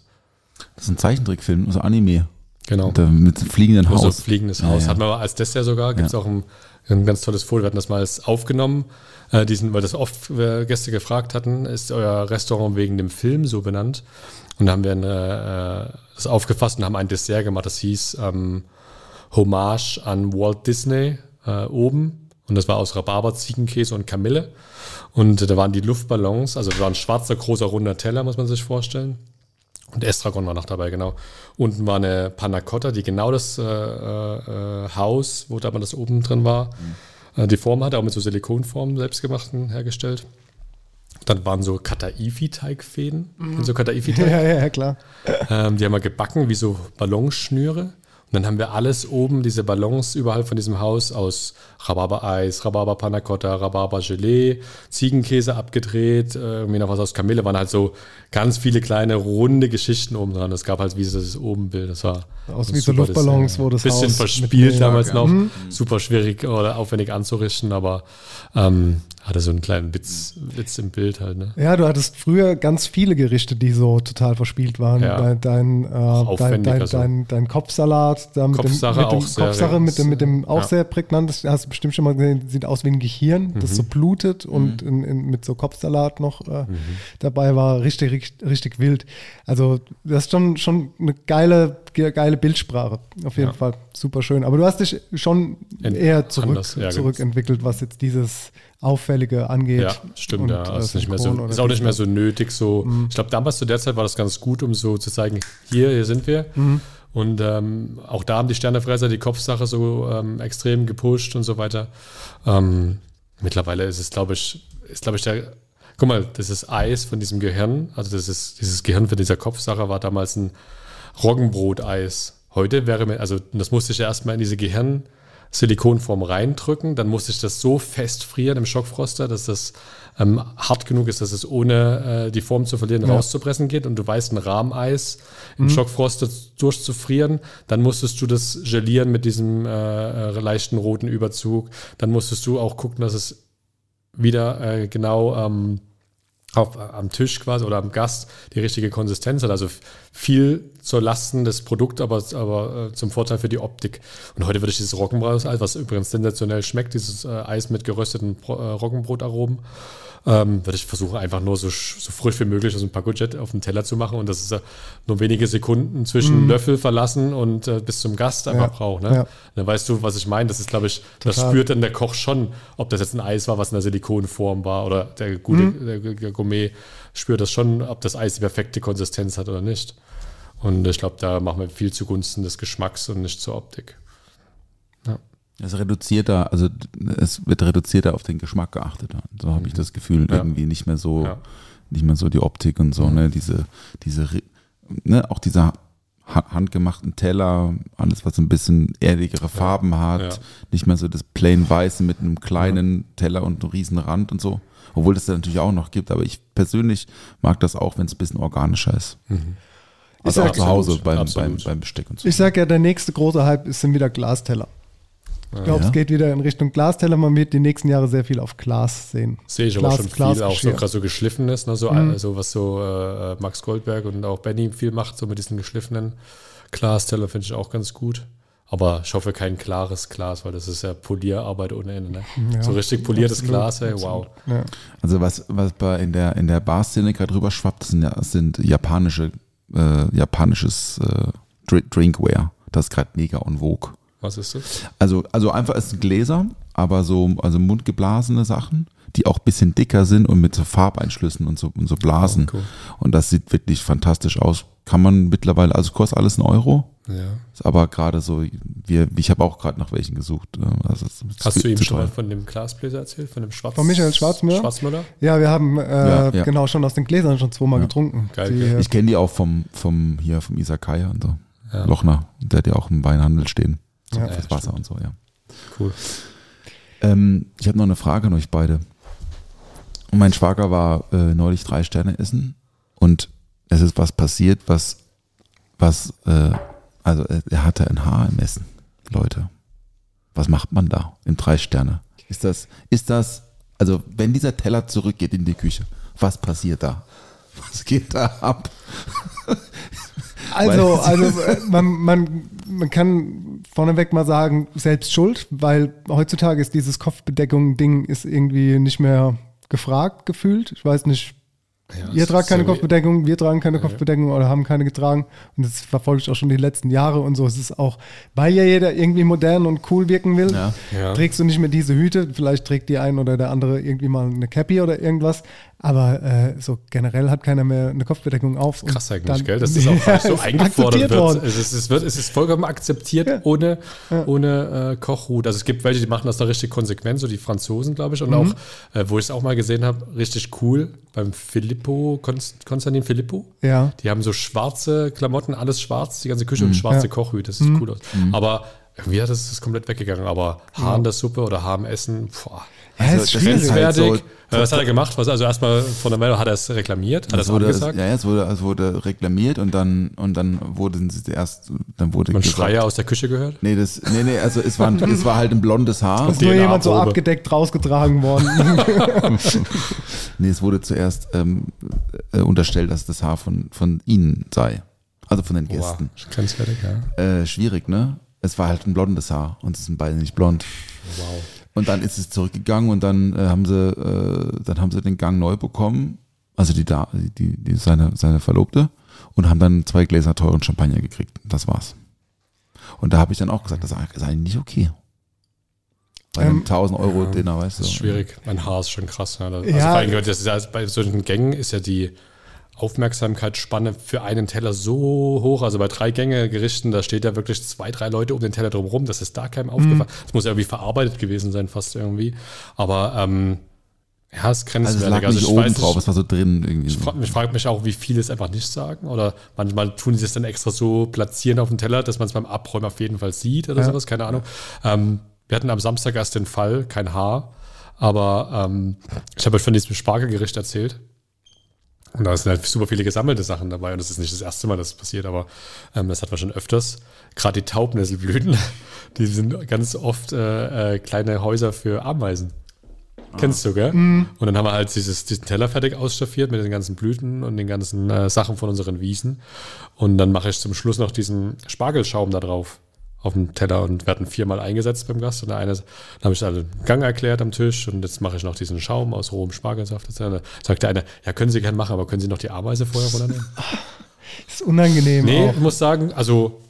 Das ist ein Zeichentrickfilm, also Anime. Genau. Mit fliegenden Also Haus. fliegendes Ja, Haus. ja. Hat man aber als Dessert sogar, gibt es Ja. auch ein, ein ganz tolles Foto. Wir hatten das mal als aufgenommen, äh, diesen, weil das oft äh, Gäste gefragt hatten, ist euer Restaurant wegen dem Film so benannt? Und da haben wir eine, äh, das aufgefasst und haben ein Dessert gemacht, das hieß ähm, Hommage an Walt Disney äh, oben. Und das war aus Rhabarber, Ziegenkäse und Kamille. Und da waren die Luftballons, also war ein schwarzer, großer, runder Teller, muss man sich vorstellen. Und Estragon war noch dabei, genau. Unten war eine Panna Cotta, die genau das äh, äh, Haus, wo da mal das oben drin war, äh, die Form hatte, auch mit so Silikonformen selbstgemachten hergestellt. Dann waren so Kataifi-Teigfäden. Mhm. So Kataifi-Teig. Ja, ja, ja, klar. Ähm, die haben wir gebacken wie so Ballonschnüre. Und dann haben wir alles oben, diese Ballons überall von diesem Haus aus Rhabarber-Eis, Rhabarber Panna Cotta, Rhabarber-Gelee, Ziegenkäse abgedreht, äh, irgendwie noch was aus Kamille. Waren halt so ganz viele kleine runde Geschichten oben dran. Es gab halt wie so das Obenbild. Das war Aus wie so Luftballons, wo das Bisschen Haus verspielt Mhm. damals noch. Super schwierig oder aufwendig anzurichten, aber ähm, hatte so einen kleinen Witz, Witz im Bild halt. Ne? Ja, du hattest früher ganz viele Gerichte, die so total verspielt waren. Ja. Dein, dein, äh, dein, dein, also. dein, dein Kopfsalat, da mit Kopfsache dem, mit dem auch sehr- Kopfsache mit dem, mit dem auch ja. sehr prägnant. Das hast du bestimmt schon mal gesehen, sieht aus wie ein Gehirn, das Mhm. so blutet und in, in, mit so Kopfsalat noch äh, dabei war. Richtig, richtig, richtig wild. Also das ist schon, schon eine geile, ge- geile Bildsprache. Auf jeden Ja. Fall. Super schön. Aber du hast dich schon eher zurück, anders, ja, genau. zurückentwickelt, was jetzt dieses Auffällige angeht. Ja, stimmt, Und, ja. äh, Ist, nicht mehr so, ist auch nicht mehr so nötig. So, Ich glaube, damals zu der Zeit war das ganz gut, um so zu zeigen, hier, hier sind wir. Und ähm, auch da haben die Sternefresser die Kopfsache so ähm, extrem gepusht und so weiter. Ähm, mittlerweile ist es, glaube ich, ist, glaube ich, der. Guck mal, das ist Eis von diesem Gehirn. Also das ist, dieses Gehirn für dieser Kopfsache war damals ein Roggenbroteis. Heute wäre mir, also das musste ich erstmal in diese Gehirn Silikonform reindrücken, dann musste ich das so fest frieren im Schockfroster, dass das ähm, hart genug ist, dass es ohne äh, die Form zu verlieren rauszupressen geht. Und du weißt, ein Rahmeis im Schockfroster durchzufrieren, dann musstest du das gelieren mit diesem äh, äh, leichten roten Überzug. Dann musstest du auch gucken, dass es wieder äh, genau ähm, auf, am Tisch quasi oder am Gast die richtige Konsistenz hat. Also viel zur Lasten des Produkts, aber, aber äh, zum Vorteil für die Optik. Und heute würde ich dieses Roggenbrot-Eis, was übrigens sensationell schmeckt, dieses äh, Eis mit gerösteten äh, Roggenbrotaromen, ähm, würde ich versuchen, einfach nur so, so frisch wie möglich aus dem Pacojet auf den Teller zu machen und das ist äh, nur wenige Sekunden zwischen Löffel verlassen und äh, bis zum Gast einfach Ja. braucht. Ne? Ja. Dann weißt du, was ich meine. Das ist, glaube ich, das Total. spürt dann der Koch schon, ob das jetzt ein Eis war, was in der Silikonform war oder der gute Mhm. der, der Gourmet spürt das schon, ob das Eis die perfekte Konsistenz hat oder nicht. Und ich glaube, da machen wir viel zugunsten des Geschmacks und nicht zur Optik. Es reduzierter, also es wird reduzierter auf den Geschmack geachtet. So habe ich das Gefühl, Ja. irgendwie nicht mehr so, Ja. nicht mehr so die Optik und so, ne, diese, diese, ne, auch dieser ha- handgemachten Teller, alles was so ein bisschen erdigere Farben hat, Ja. nicht mehr so das plain weiße mit einem kleinen Teller und einem riesen Rand und so. Obwohl es da natürlich auch noch gibt, aber ich persönlich mag das auch, wenn es ein bisschen organischer ist. Also sag- auch zu Hause beim, beim, beim Besteck und so. Ich sag ja, der nächste große Hype ist, sind wieder Glasteller. Ich glaube, Ja. es geht wieder in Richtung Glasteller. Man wird die nächsten Jahre sehr viel auf Glas sehen. Sehe ich aber Glas- schon viel, Glasgeschirr. auch so gerade so geschliffenes, ne? so, Mhm. also was so äh, Max Goldberg und auch Benny viel macht, so mit diesen geschliffenen Glasteller finde ich auch ganz gut. Aber ich hoffe kein klares Glas, weil das ist ja Polierarbeit ohne Ende. Ne? Ja, so richtig poliertes absolut, Glas, hey, absolut. wow. Ja. Also was, was bei in der in der Bar-Szene gerade rüber schwappt, sind, ja- sind japanische, äh, japanisches äh, Dr- Drinkware. Das ist gerade mega en vogue. Was ist das? Also, also einfach es sind Gläser, aber so also mundgeblasene Sachen, die auch ein bisschen dicker sind und mit so Farbeinschlüssen und so, und so Blasen. Oh, cool. Und das sieht wirklich fantastisch aus. Kann man mittlerweile, also kostet alles ein Euro. Ja. Ist aber gerade so, wir, ich habe auch gerade nach welchen gesucht. äh, Also Hast du ihm schon mal von dem Glasbläser erzählt, von dem Schwarz Von Michael Schwarzmüller? Schwarzmüller? Ja, wir haben äh, Ja, ja. genau schon aus den Gläsern schon zweimal getrunken. Geil, Die, geil. Ich kenne die auch vom, vom hier vom Isakaya und so. Ja. Lochner, der hat ja auch im Weinhandel stehen. So Ja. fürs Wasser und so, ja. Cool. Ähm, ich habe noch eine Frage an euch beide. Und mein Schwager war äh, neulich drei Sterne essen und es ist was passiert, was, was, äh, also er, er hatte ein Haar im Essen, Leute. Was macht man da im drei Sterne? Ist das, ist das, also wenn dieser Teller zurückgeht in die Küche, was passiert da? Was geht da ab? Also, also äh, man, man, man kann vorneweg mal sagen, selbst schuld, weil heutzutage ist dieses Kopfbedeckung-Ding ist irgendwie nicht mehr gefragt gefühlt. Ich weiß nicht, ihr tragt keine Kopfbedeckung, wir tragen keine Kopfbedeckung oder haben keine getragen. Und das verfolge ich auch schon die letzten Jahre und so. Es ist auch, weil ja jeder irgendwie modern und cool wirken will, Ja. Ja. trägst du nicht mehr diese Hüte. Vielleicht trägt die ein oder der andere irgendwie mal eine Cappy oder irgendwas. Aber äh, so generell hat keiner mehr eine Kopfbedeckung auf. Krass eigentlich, dann- gell? Dass das auch Ja, so eingefordert wird. worden. Es ist, es, wird. es ist vollkommen akzeptiert Ja. ohne, ohne äh, Kochhut. Also es gibt welche, die machen das da richtig konsequent, so die Franzosen, glaube ich. Und Mhm. auch, äh, wo ich es auch mal gesehen habe, richtig cool, beim Filippo, Konst, Konstantin Filippo. Ja. Die haben so schwarze Klamotten, alles schwarz, die ganze Küche und schwarze Ja. Kochhüte. Das sieht cool aus. Aber irgendwie hat das, das komplett weggegangen. Aber Haar in der Suppe oder Haar im Essen, boah. Ja, Also, ist schwierig. ist halt Grenzwertig. so- Äh, was hat er gemacht? Was, also erstmal von der Meldung hat er es reklamiert, hat er Es es wurde, es, angesagt. ja, ja, es wurde, es wurde reklamiert und dann, und dann wurden sie erst, dann wurde Man gesagt, Schreier aus der Küche gehört. Nee, das, nee, nee, also es war, es war halt ein blondes Haar. ist nur jemand so abgedeckt rausgetragen worden. Nee, es wurde zuerst ähm, äh, unterstellt, dass das Haar von, von ihnen sei. Also von den Gästen. Wow, grenzwertig, ja. Äh, schwierig, ne? Es war halt ein blondes Haar und sie sind beide nicht blond. Wow. Und dann ist es zurückgegangen und dann äh, haben sie, äh, dann haben sie den Gang neu bekommen, also die, da, die, die seine, seine Verlobte, und haben dann zwei Gläser teuren Champagner gekriegt. Das war's. Und da habe ich dann auch gesagt, das ist eigentlich nicht okay. Bei einem Ähm, 1000 Euro Dinner, weißt du. Das ist schwierig. Mein Haar ist schon krass. Ja. Also Ja. vor allem, das ist ja, bei solchen Gängen ist ja die Aufmerksamkeitsspanne für einen Teller so hoch. Also bei drei Gänge Gerichten, da steht ja wirklich zwei, drei Leute um den Teller drumherum. Das ist da keinem aufgefallen. Das muss ja irgendwie verarbeitet gewesen sein, fast irgendwie. Aber ähm, ja, es ist Also es lag nicht ich oben weiß drauf, es war so drin irgendwie. Ich frage frag mich auch, wie viele es einfach nicht sagen. Oder manchmal tun sie es dann extra so platzieren auf dem Teller, dass man es beim Abräumen auf jeden Fall sieht oder Ja. sowas, keine Ahnung. Ähm, wir hatten am Samstag erst den Fall, kein Haar. Aber ähm, ich habe euch von diesem Spargelgericht erzählt. Und da sind halt super viele gesammelte Sachen dabei. Und das ist nicht das erste Mal, dass es passiert, aber ähm, das hat man schon öfters. Gerade die Taubnesselblüten, die sind ganz oft äh, äh, kleine Häuser für Ameisen. Kennst du, gell? Und dann haben wir halt dieses, diesen Teller fertig ausstaffiert mit den ganzen Blüten und den ganzen äh, Sachen von unseren Wiesen. Und dann mache ich zum Schluss noch diesen Spargelschaum da drauf auf dem Teller und werden viermal eingesetzt beim Gast. Und der eine, dann habe ich alle den Gang erklärt am Tisch und jetzt mache ich noch diesen Schaum aus rohem Spargelsaft. Dann sagt der eine, ja, können Sie gerne machen, aber können Sie noch die Ameise vorher runternehmen? Das ist unangenehm Nee, auch. ich muss sagen, also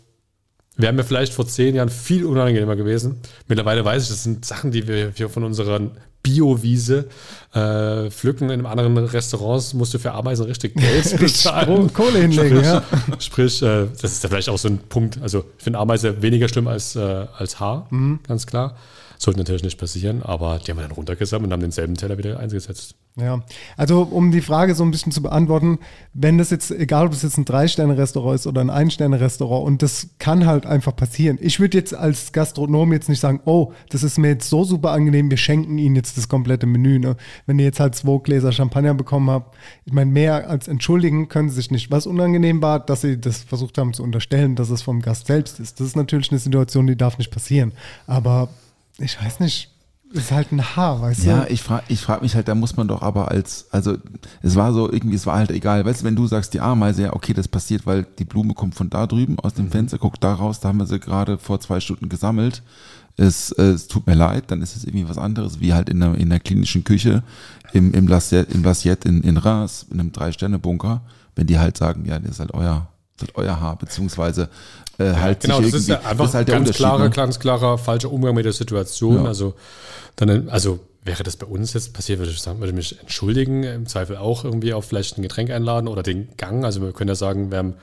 wäre mir vielleicht vor zehn Jahren viel unangenehmer gewesen. Mittlerweile weiß ich, das sind Sachen, die wir hier von unserer Bio-Wiese äh, pflücken. In einem anderen Restaurants musst du für Ameisen richtig Geld bezahlen. Kohle hinlegen, ja. Sprich, äh, das ist ja vielleicht auch so ein Punkt. Also ich finde Ameise weniger schlimm als, äh, als Haar, Mhm. ganz klar. Sollte natürlich nicht passieren, aber die haben wir dann runtergesammelt und haben denselben Teller wieder eingesetzt. Ja, also um die Frage so ein bisschen zu beantworten, wenn das jetzt, egal ob es jetzt ein Drei-Sterne-Restaurant ist oder ein Ein-Sterne-Restaurant und das kann halt einfach passieren. Ich würde jetzt als Gastronom jetzt nicht sagen, oh, das ist mir jetzt so super angenehm, wir schenken Ihnen jetzt das komplette Menü. Ne? Wenn ihr jetzt halt zwei Gläser Champagner bekommen habt, ich meine, mehr als entschuldigen können sie sich nicht. Was unangenehm war, dass sie das versucht haben zu unterstellen, dass es vom Gast selbst ist. Das ist natürlich eine Situation, die darf nicht passieren. Aber ich weiß nicht, es ist halt ein Haar, weißt Ja, du? ich frage ich frag mich halt, da muss man doch aber als, also es war so irgendwie, es war halt egal. Weißt du, wenn du sagst, die Ameise, ja, okay, das passiert, weil die Blume kommt von da drüben aus dem Fenster, guckt da raus, da haben wir sie gerade vor zwei Stunden gesammelt. Es, es tut mir leid, dann ist es irgendwie was anderes, wie halt in der, in der klinischen Küche, im, im Lassiette, im Lassiette in, in Reims, in einem Drei-Sterne-Bunker, wenn die halt sagen, ja, das ist halt euer, das ist halt euer Haar, beziehungsweise äh, halt Genau, sich das ist ja einfach das ist halt ganz klarer, ne? ganz klarer falscher Umgang mit der Situation. Ja. Also, dann, also wäre das bei uns jetzt passiert, würde ich sagen, würde ich mich entschuldigen, im Zweifel auch irgendwie auf vielleicht ein Getränk einladen oder den Gang. Also wir können ja sagen, wir, haben,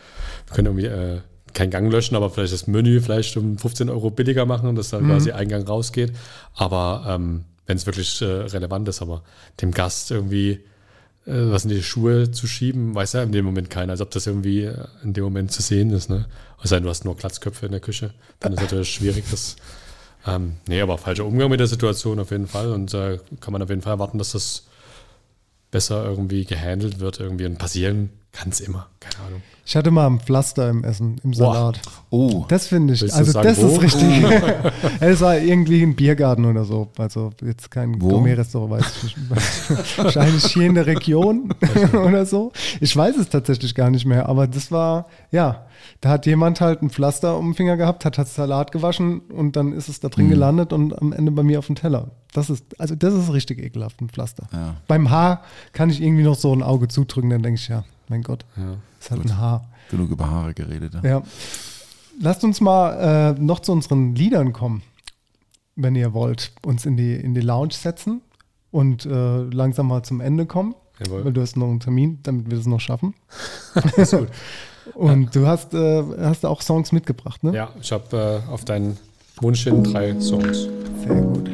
wir können irgendwie äh, keinen Gang löschen, aber vielleicht das Menü vielleicht um 15 Euro billiger machen, dass Mhm. dann quasi Eingang rausgeht. Aber ähm, wenn es wirklich äh, relevant ist, aber dem Gast irgendwie was in die Schuhe zu schieben, weiß ja in dem Moment keiner, als ob das irgendwie äh, in dem Moment zu sehen ist. Ne? Es du hast nur Glatzköpfe in der Küche, dann ist natürlich schwierig. Das, ähm, nee, aber falscher Umgang mit der Situation auf jeden Fall und äh, kann man auf jeden Fall erwarten, dass das besser irgendwie gehandelt wird irgendwie und passieren kann es immer, keine Ahnung. Ich hatte mal ein Pflaster im Essen, im. Salat. Oh, Das finde ich, Willst also sagen, das wo? ist richtig. es war irgendwie ein Biergarten oder so. Also jetzt kein? Gourmet-Restaurant, weiß ich nicht. Wahrscheinlich hier in der Region oder so. Ich weiß es tatsächlich gar nicht mehr, aber das war, ja, da hat jemand halt ein Pflaster um den Finger gehabt, hat, hat Salat gewaschen und dann ist es da Mhm. drin gelandet und am Ende bei mir auf dem Teller. Das ist, also das ist richtig ekelhaft, ein Pflaster. Ja. Beim Haar kann ich irgendwie noch so ein Auge zudrücken, dann denke ich, ja, mein Gott, ist halt ein Haar. genug über Haare geredet. Ja. Ja. Lasst uns mal äh, noch zu unseren Liedern kommen, wenn ihr wollt. Uns in die, in die Lounge setzen und äh, langsam mal zum Ende kommen. Jawohl. Weil du hast noch einen Termin, damit wir das noch schaffen. und du hast, äh, hast auch Songs mitgebracht, ne? Ja, ich habe äh, auf deinen Wunsch hin drei Songs. Sehr gut.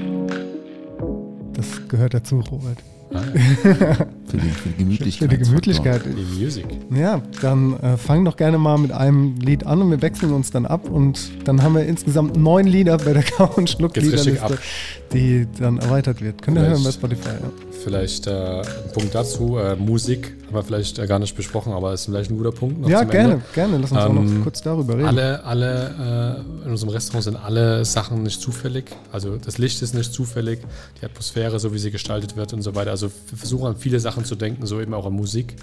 Das gehört dazu, Robert. Für, die, für die Gemütlichkeit. Für die Gemütlichkeit. Die Music. Ja, dann äh, fang doch gerne mal mit einem Lied an und wir wechseln uns dann ab und dann haben wir insgesamt neun Lieder bei der Kau- und schluck Geht's richtig Liederliste, ab. die dann erweitert wird. Könnt ihr Vielleicht. hören bei Spotify. Ja. Vielleicht äh, ein Punkt dazu. Äh, Musik haben wir vielleicht äh, gar nicht besprochen, aber ist vielleicht ein guter Punkt. Ja, gerne, Ende. gerne. Lass uns auch noch Ähm, kurz darüber reden. Alle, alle äh, in unserem Restaurant sind alle Sachen nicht zufällig. Also das Licht ist nicht zufällig, die Atmosphäre, so wie sie gestaltet wird und so weiter. Also wir versuchen an viele Sachen zu denken, so eben auch an Musik.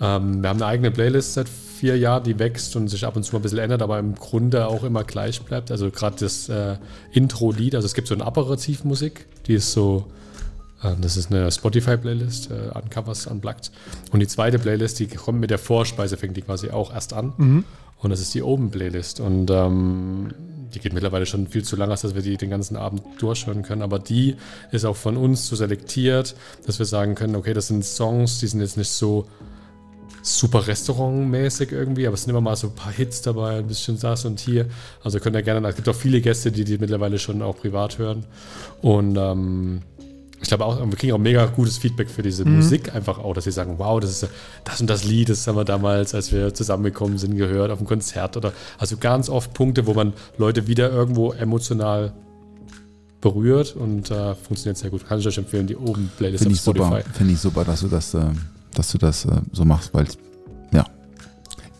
Ähm, wir haben eine eigene Playlist seit vier Jahren, die wächst und sich ab und zu mal ein bisschen ändert, aber im Grunde auch immer gleich bleibt. Also gerade das äh, Intro-Lied, also es gibt so eine Aperitivmusik, die ist so, ähm, das ist eine Spotify-Playlist, äh, Uncovers Unplugged. Und die zweite Playlist, die kommt mit der Vorspeise, fängt die quasi auch erst an. Und das ist die Oben-Playlist. Und ähm, die geht mittlerweile schon viel zu lang, als dass wir die den ganzen Abend durchhören können. Aber die ist auch von uns so selektiert, dass wir sagen können, okay, das sind Songs, die sind jetzt nicht so super restaurantmäßig irgendwie, aber es sind immer mal so ein paar Hits dabei, ein bisschen das und hier. Also könnt ihr gerne, es gibt auch viele Gäste, die die mittlerweile schon auch privat hören. Und ähm, ich glaube auch, wir kriegen auch mega gutes Feedback für diese Musik einfach auch, dass sie sagen, wow, das ist das und das Lied, das haben wir damals, als wir zusammengekommen sind, gehört auf einem Konzert oder also ganz oft Punkte, wo man Leute wieder irgendwo emotional berührt und äh, funktioniert sehr gut. Kann ich euch empfehlen, die oben Playlist Finde ich super, Spotify. finde ich super, dass du das, äh, dass du das äh, so machst, weil ja.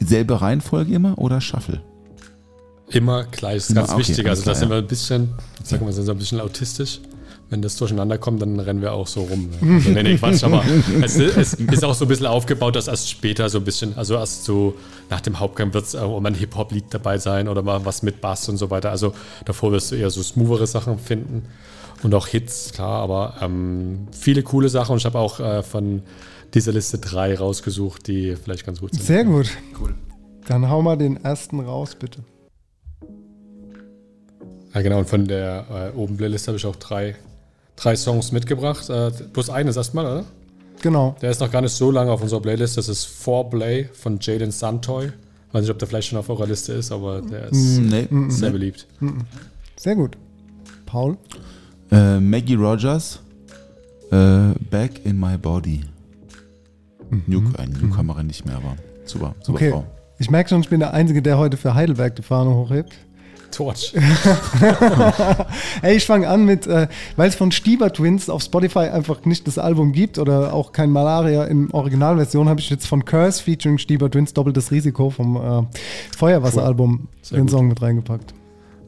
Selbe Reihenfolge immer oder Shuffle? Immer gleich, ist Immer, ganz okay, wichtig. Also da sind wir ein bisschen, sagen wir, sind so ein bisschen autistisch. Wenn das durcheinander kommt, dann rennen wir auch so rum. Also, nee, nee, Quatsch, aber es, es ist auch so ein bisschen aufgebaut, dass erst später so ein bisschen, also erst so nach dem Hauptgang wird es auch mal ein Hip-Hop-Lied dabei sein oder mal was mit Bass und so weiter. Also davor wirst du eher so smoothere Sachen finden und auch Hits, klar, aber ähm, viele coole Sachen und ich habe auch äh, von dieser Liste drei rausgesucht, die vielleicht ganz gut sind. Sehr gut. Cool. Dann hau mal den ersten raus, bitte. Ja, genau. Und von der äh, oben Playlist habe ich auch drei, drei Songs mitgebracht. Äh, plus eines erstmal, oder? Genau. Der ist noch gar nicht so lange auf unserer Playlist. Das ist Foreplay von Jaden Santoy. Weiß nicht, ob der vielleicht schon auf eurer Liste ist, aber der ist Nee. sehr beliebt. Sehr gut. Paul? Äh, Maggie Rogers, äh, Back in My Body. New, ein Newcomerin nicht mehr, aber super, super Okay. Frau. Ich merke schon, ich bin der Einzige, der heute für Heidelberg die Fahne hochhebt. Torch. Ey, ich fange an mit, äh, weil es von Stieber Twins auf Spotify einfach nicht das Album gibt oder auch kein Malaria in Originalversion, habe ich jetzt von Curse featuring Stieber Twins Doppeltes Risiko vom äh, Feuerwasseralbum Sehr den gut. Song mit reingepackt.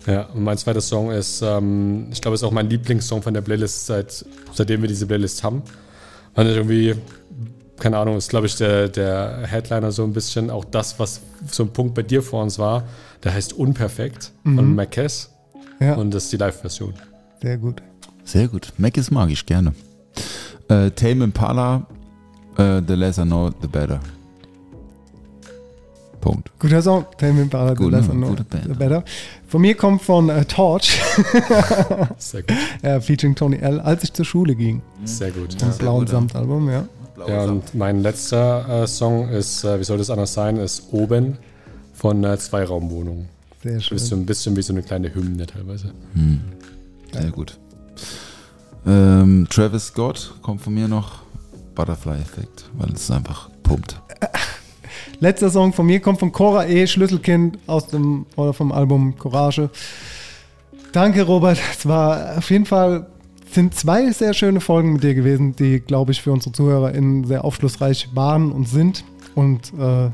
Ja, und mein zweiter Song ist, ähm, ich glaube, es ist auch mein Lieblingssong von der Playlist, seit, seitdem wir diese Playlist haben. Weil ich irgendwie, keine Ahnung, ist, glaube ich, der, der Headliner so ein bisschen auch das, was so ein Punkt bei dir vor uns war. Der heißt Unperfekt von Marquez Ja, und das ist die Live-Version. sehr gut. Sehr gut. Mac ist mag ich gerne. Äh, Tame Impala, äh, The Less I Know, The Better. Punkt. Guter Song, Tell Me Impala, The Less I Know, gute Band. The Better. Von mir kommt von äh, Torch, Sehr gut. äh, featuring Tony L., als ich zur Schule ging. Sehr gut. Das blauen ja. Samtalbum, ja. Ja, und mein letzter äh, Song ist, äh, wie soll das anders sein, ist Oben von äh, Zweiraumwohnung. Sehr schön. ein bisschen wie so eine kleine Hymne teilweise. Sehr gut. Ähm, Travis Scott kommt von mir noch. Butterfly-Effekt, weil es einfach pumpt. Letzter Song von mir kommt von Cora E. Schlüsselkind aus dem oder vom Album Courage. Danke, Robert. Es war auf jeden Fall sind zwei sehr schöne Folgen mit dir gewesen, die, glaube ich, für unsere ZuhörerInnen sehr aufschlussreich waren und sind. Und äh,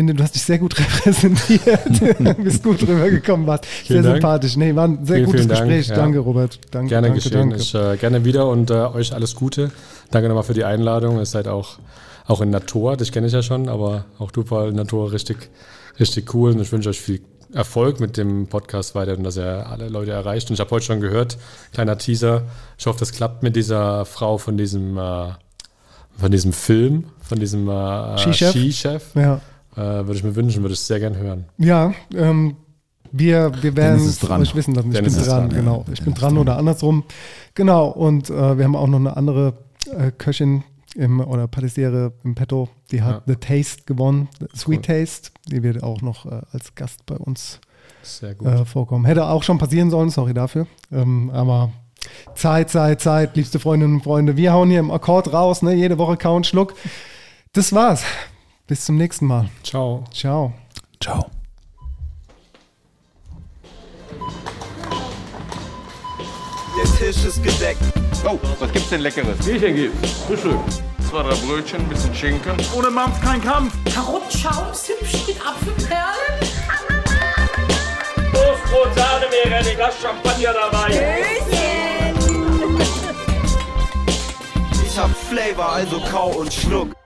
finde, du hast dich sehr gut repräsentiert. bist gut rübergekommen, warst sehr Dank. sympathisch. Nee, war ein sehr Vielen, gutes vielen Dank, Gespräch. ja. Danke, Robert. Danke, Gerne danke, geschehen. danke. Ich, äh, gerne wieder und äh, euch alles Gute. Danke nochmal für die Einladung. Ihr seid auch, auch in Natur, dich kenne ich ja schon, aber auch du, Paul, in Natur richtig, richtig cool. Und ich wünsche euch viel Erfolg mit dem Podcast weiter und dass er alle Leute erreicht. Und ich habe heute schon gehört, kleiner Teaser. Ich hoffe, das klappt mit dieser Frau von diesem, äh, von diesem Film, von diesem äh, Skichef? Skichef. Ja, Äh, würde ich mir wünschen, würde ich sehr gern hören. ja ähm, wir, wir werden dran. euch wissen lassen. Ich Dennis bin dran, dran, ja. genau. Ich bin dran ist oder andersrum. Genau, und äh, wir haben auch noch eine andere äh, Köchin im, oder Patissiere im Petto, die hat The Taste gewonnen, Sweet Cool. Taste. Die wird auch noch äh, als Gast bei uns Sehr gut. äh, vorkommen. Hätte auch schon passieren sollen, sorry dafür. Ähm, aber Zeit, Zeit, Zeit, liebste Freundinnen und Freunde. Wir hauen hier im Akkord raus, ne? jede Woche kauen Schluck. Das war's. Bis zum nächsten Mal. Ciao. Ciao. Ciao. Der Tisch ist gedeckt. Oh, was gibt's denn Leckeres? Bierchen gibt's. Frühstück. Zwei, drei Brötchen, bisschen Schinken. Ohne Mampf kein Kampf. Karottenschaums hübsch mit Apfelperlen. Toastbrot, Sahne, Meerrettich, Glas Champagner dabei. Ich hab Flavor, also kau und schluck.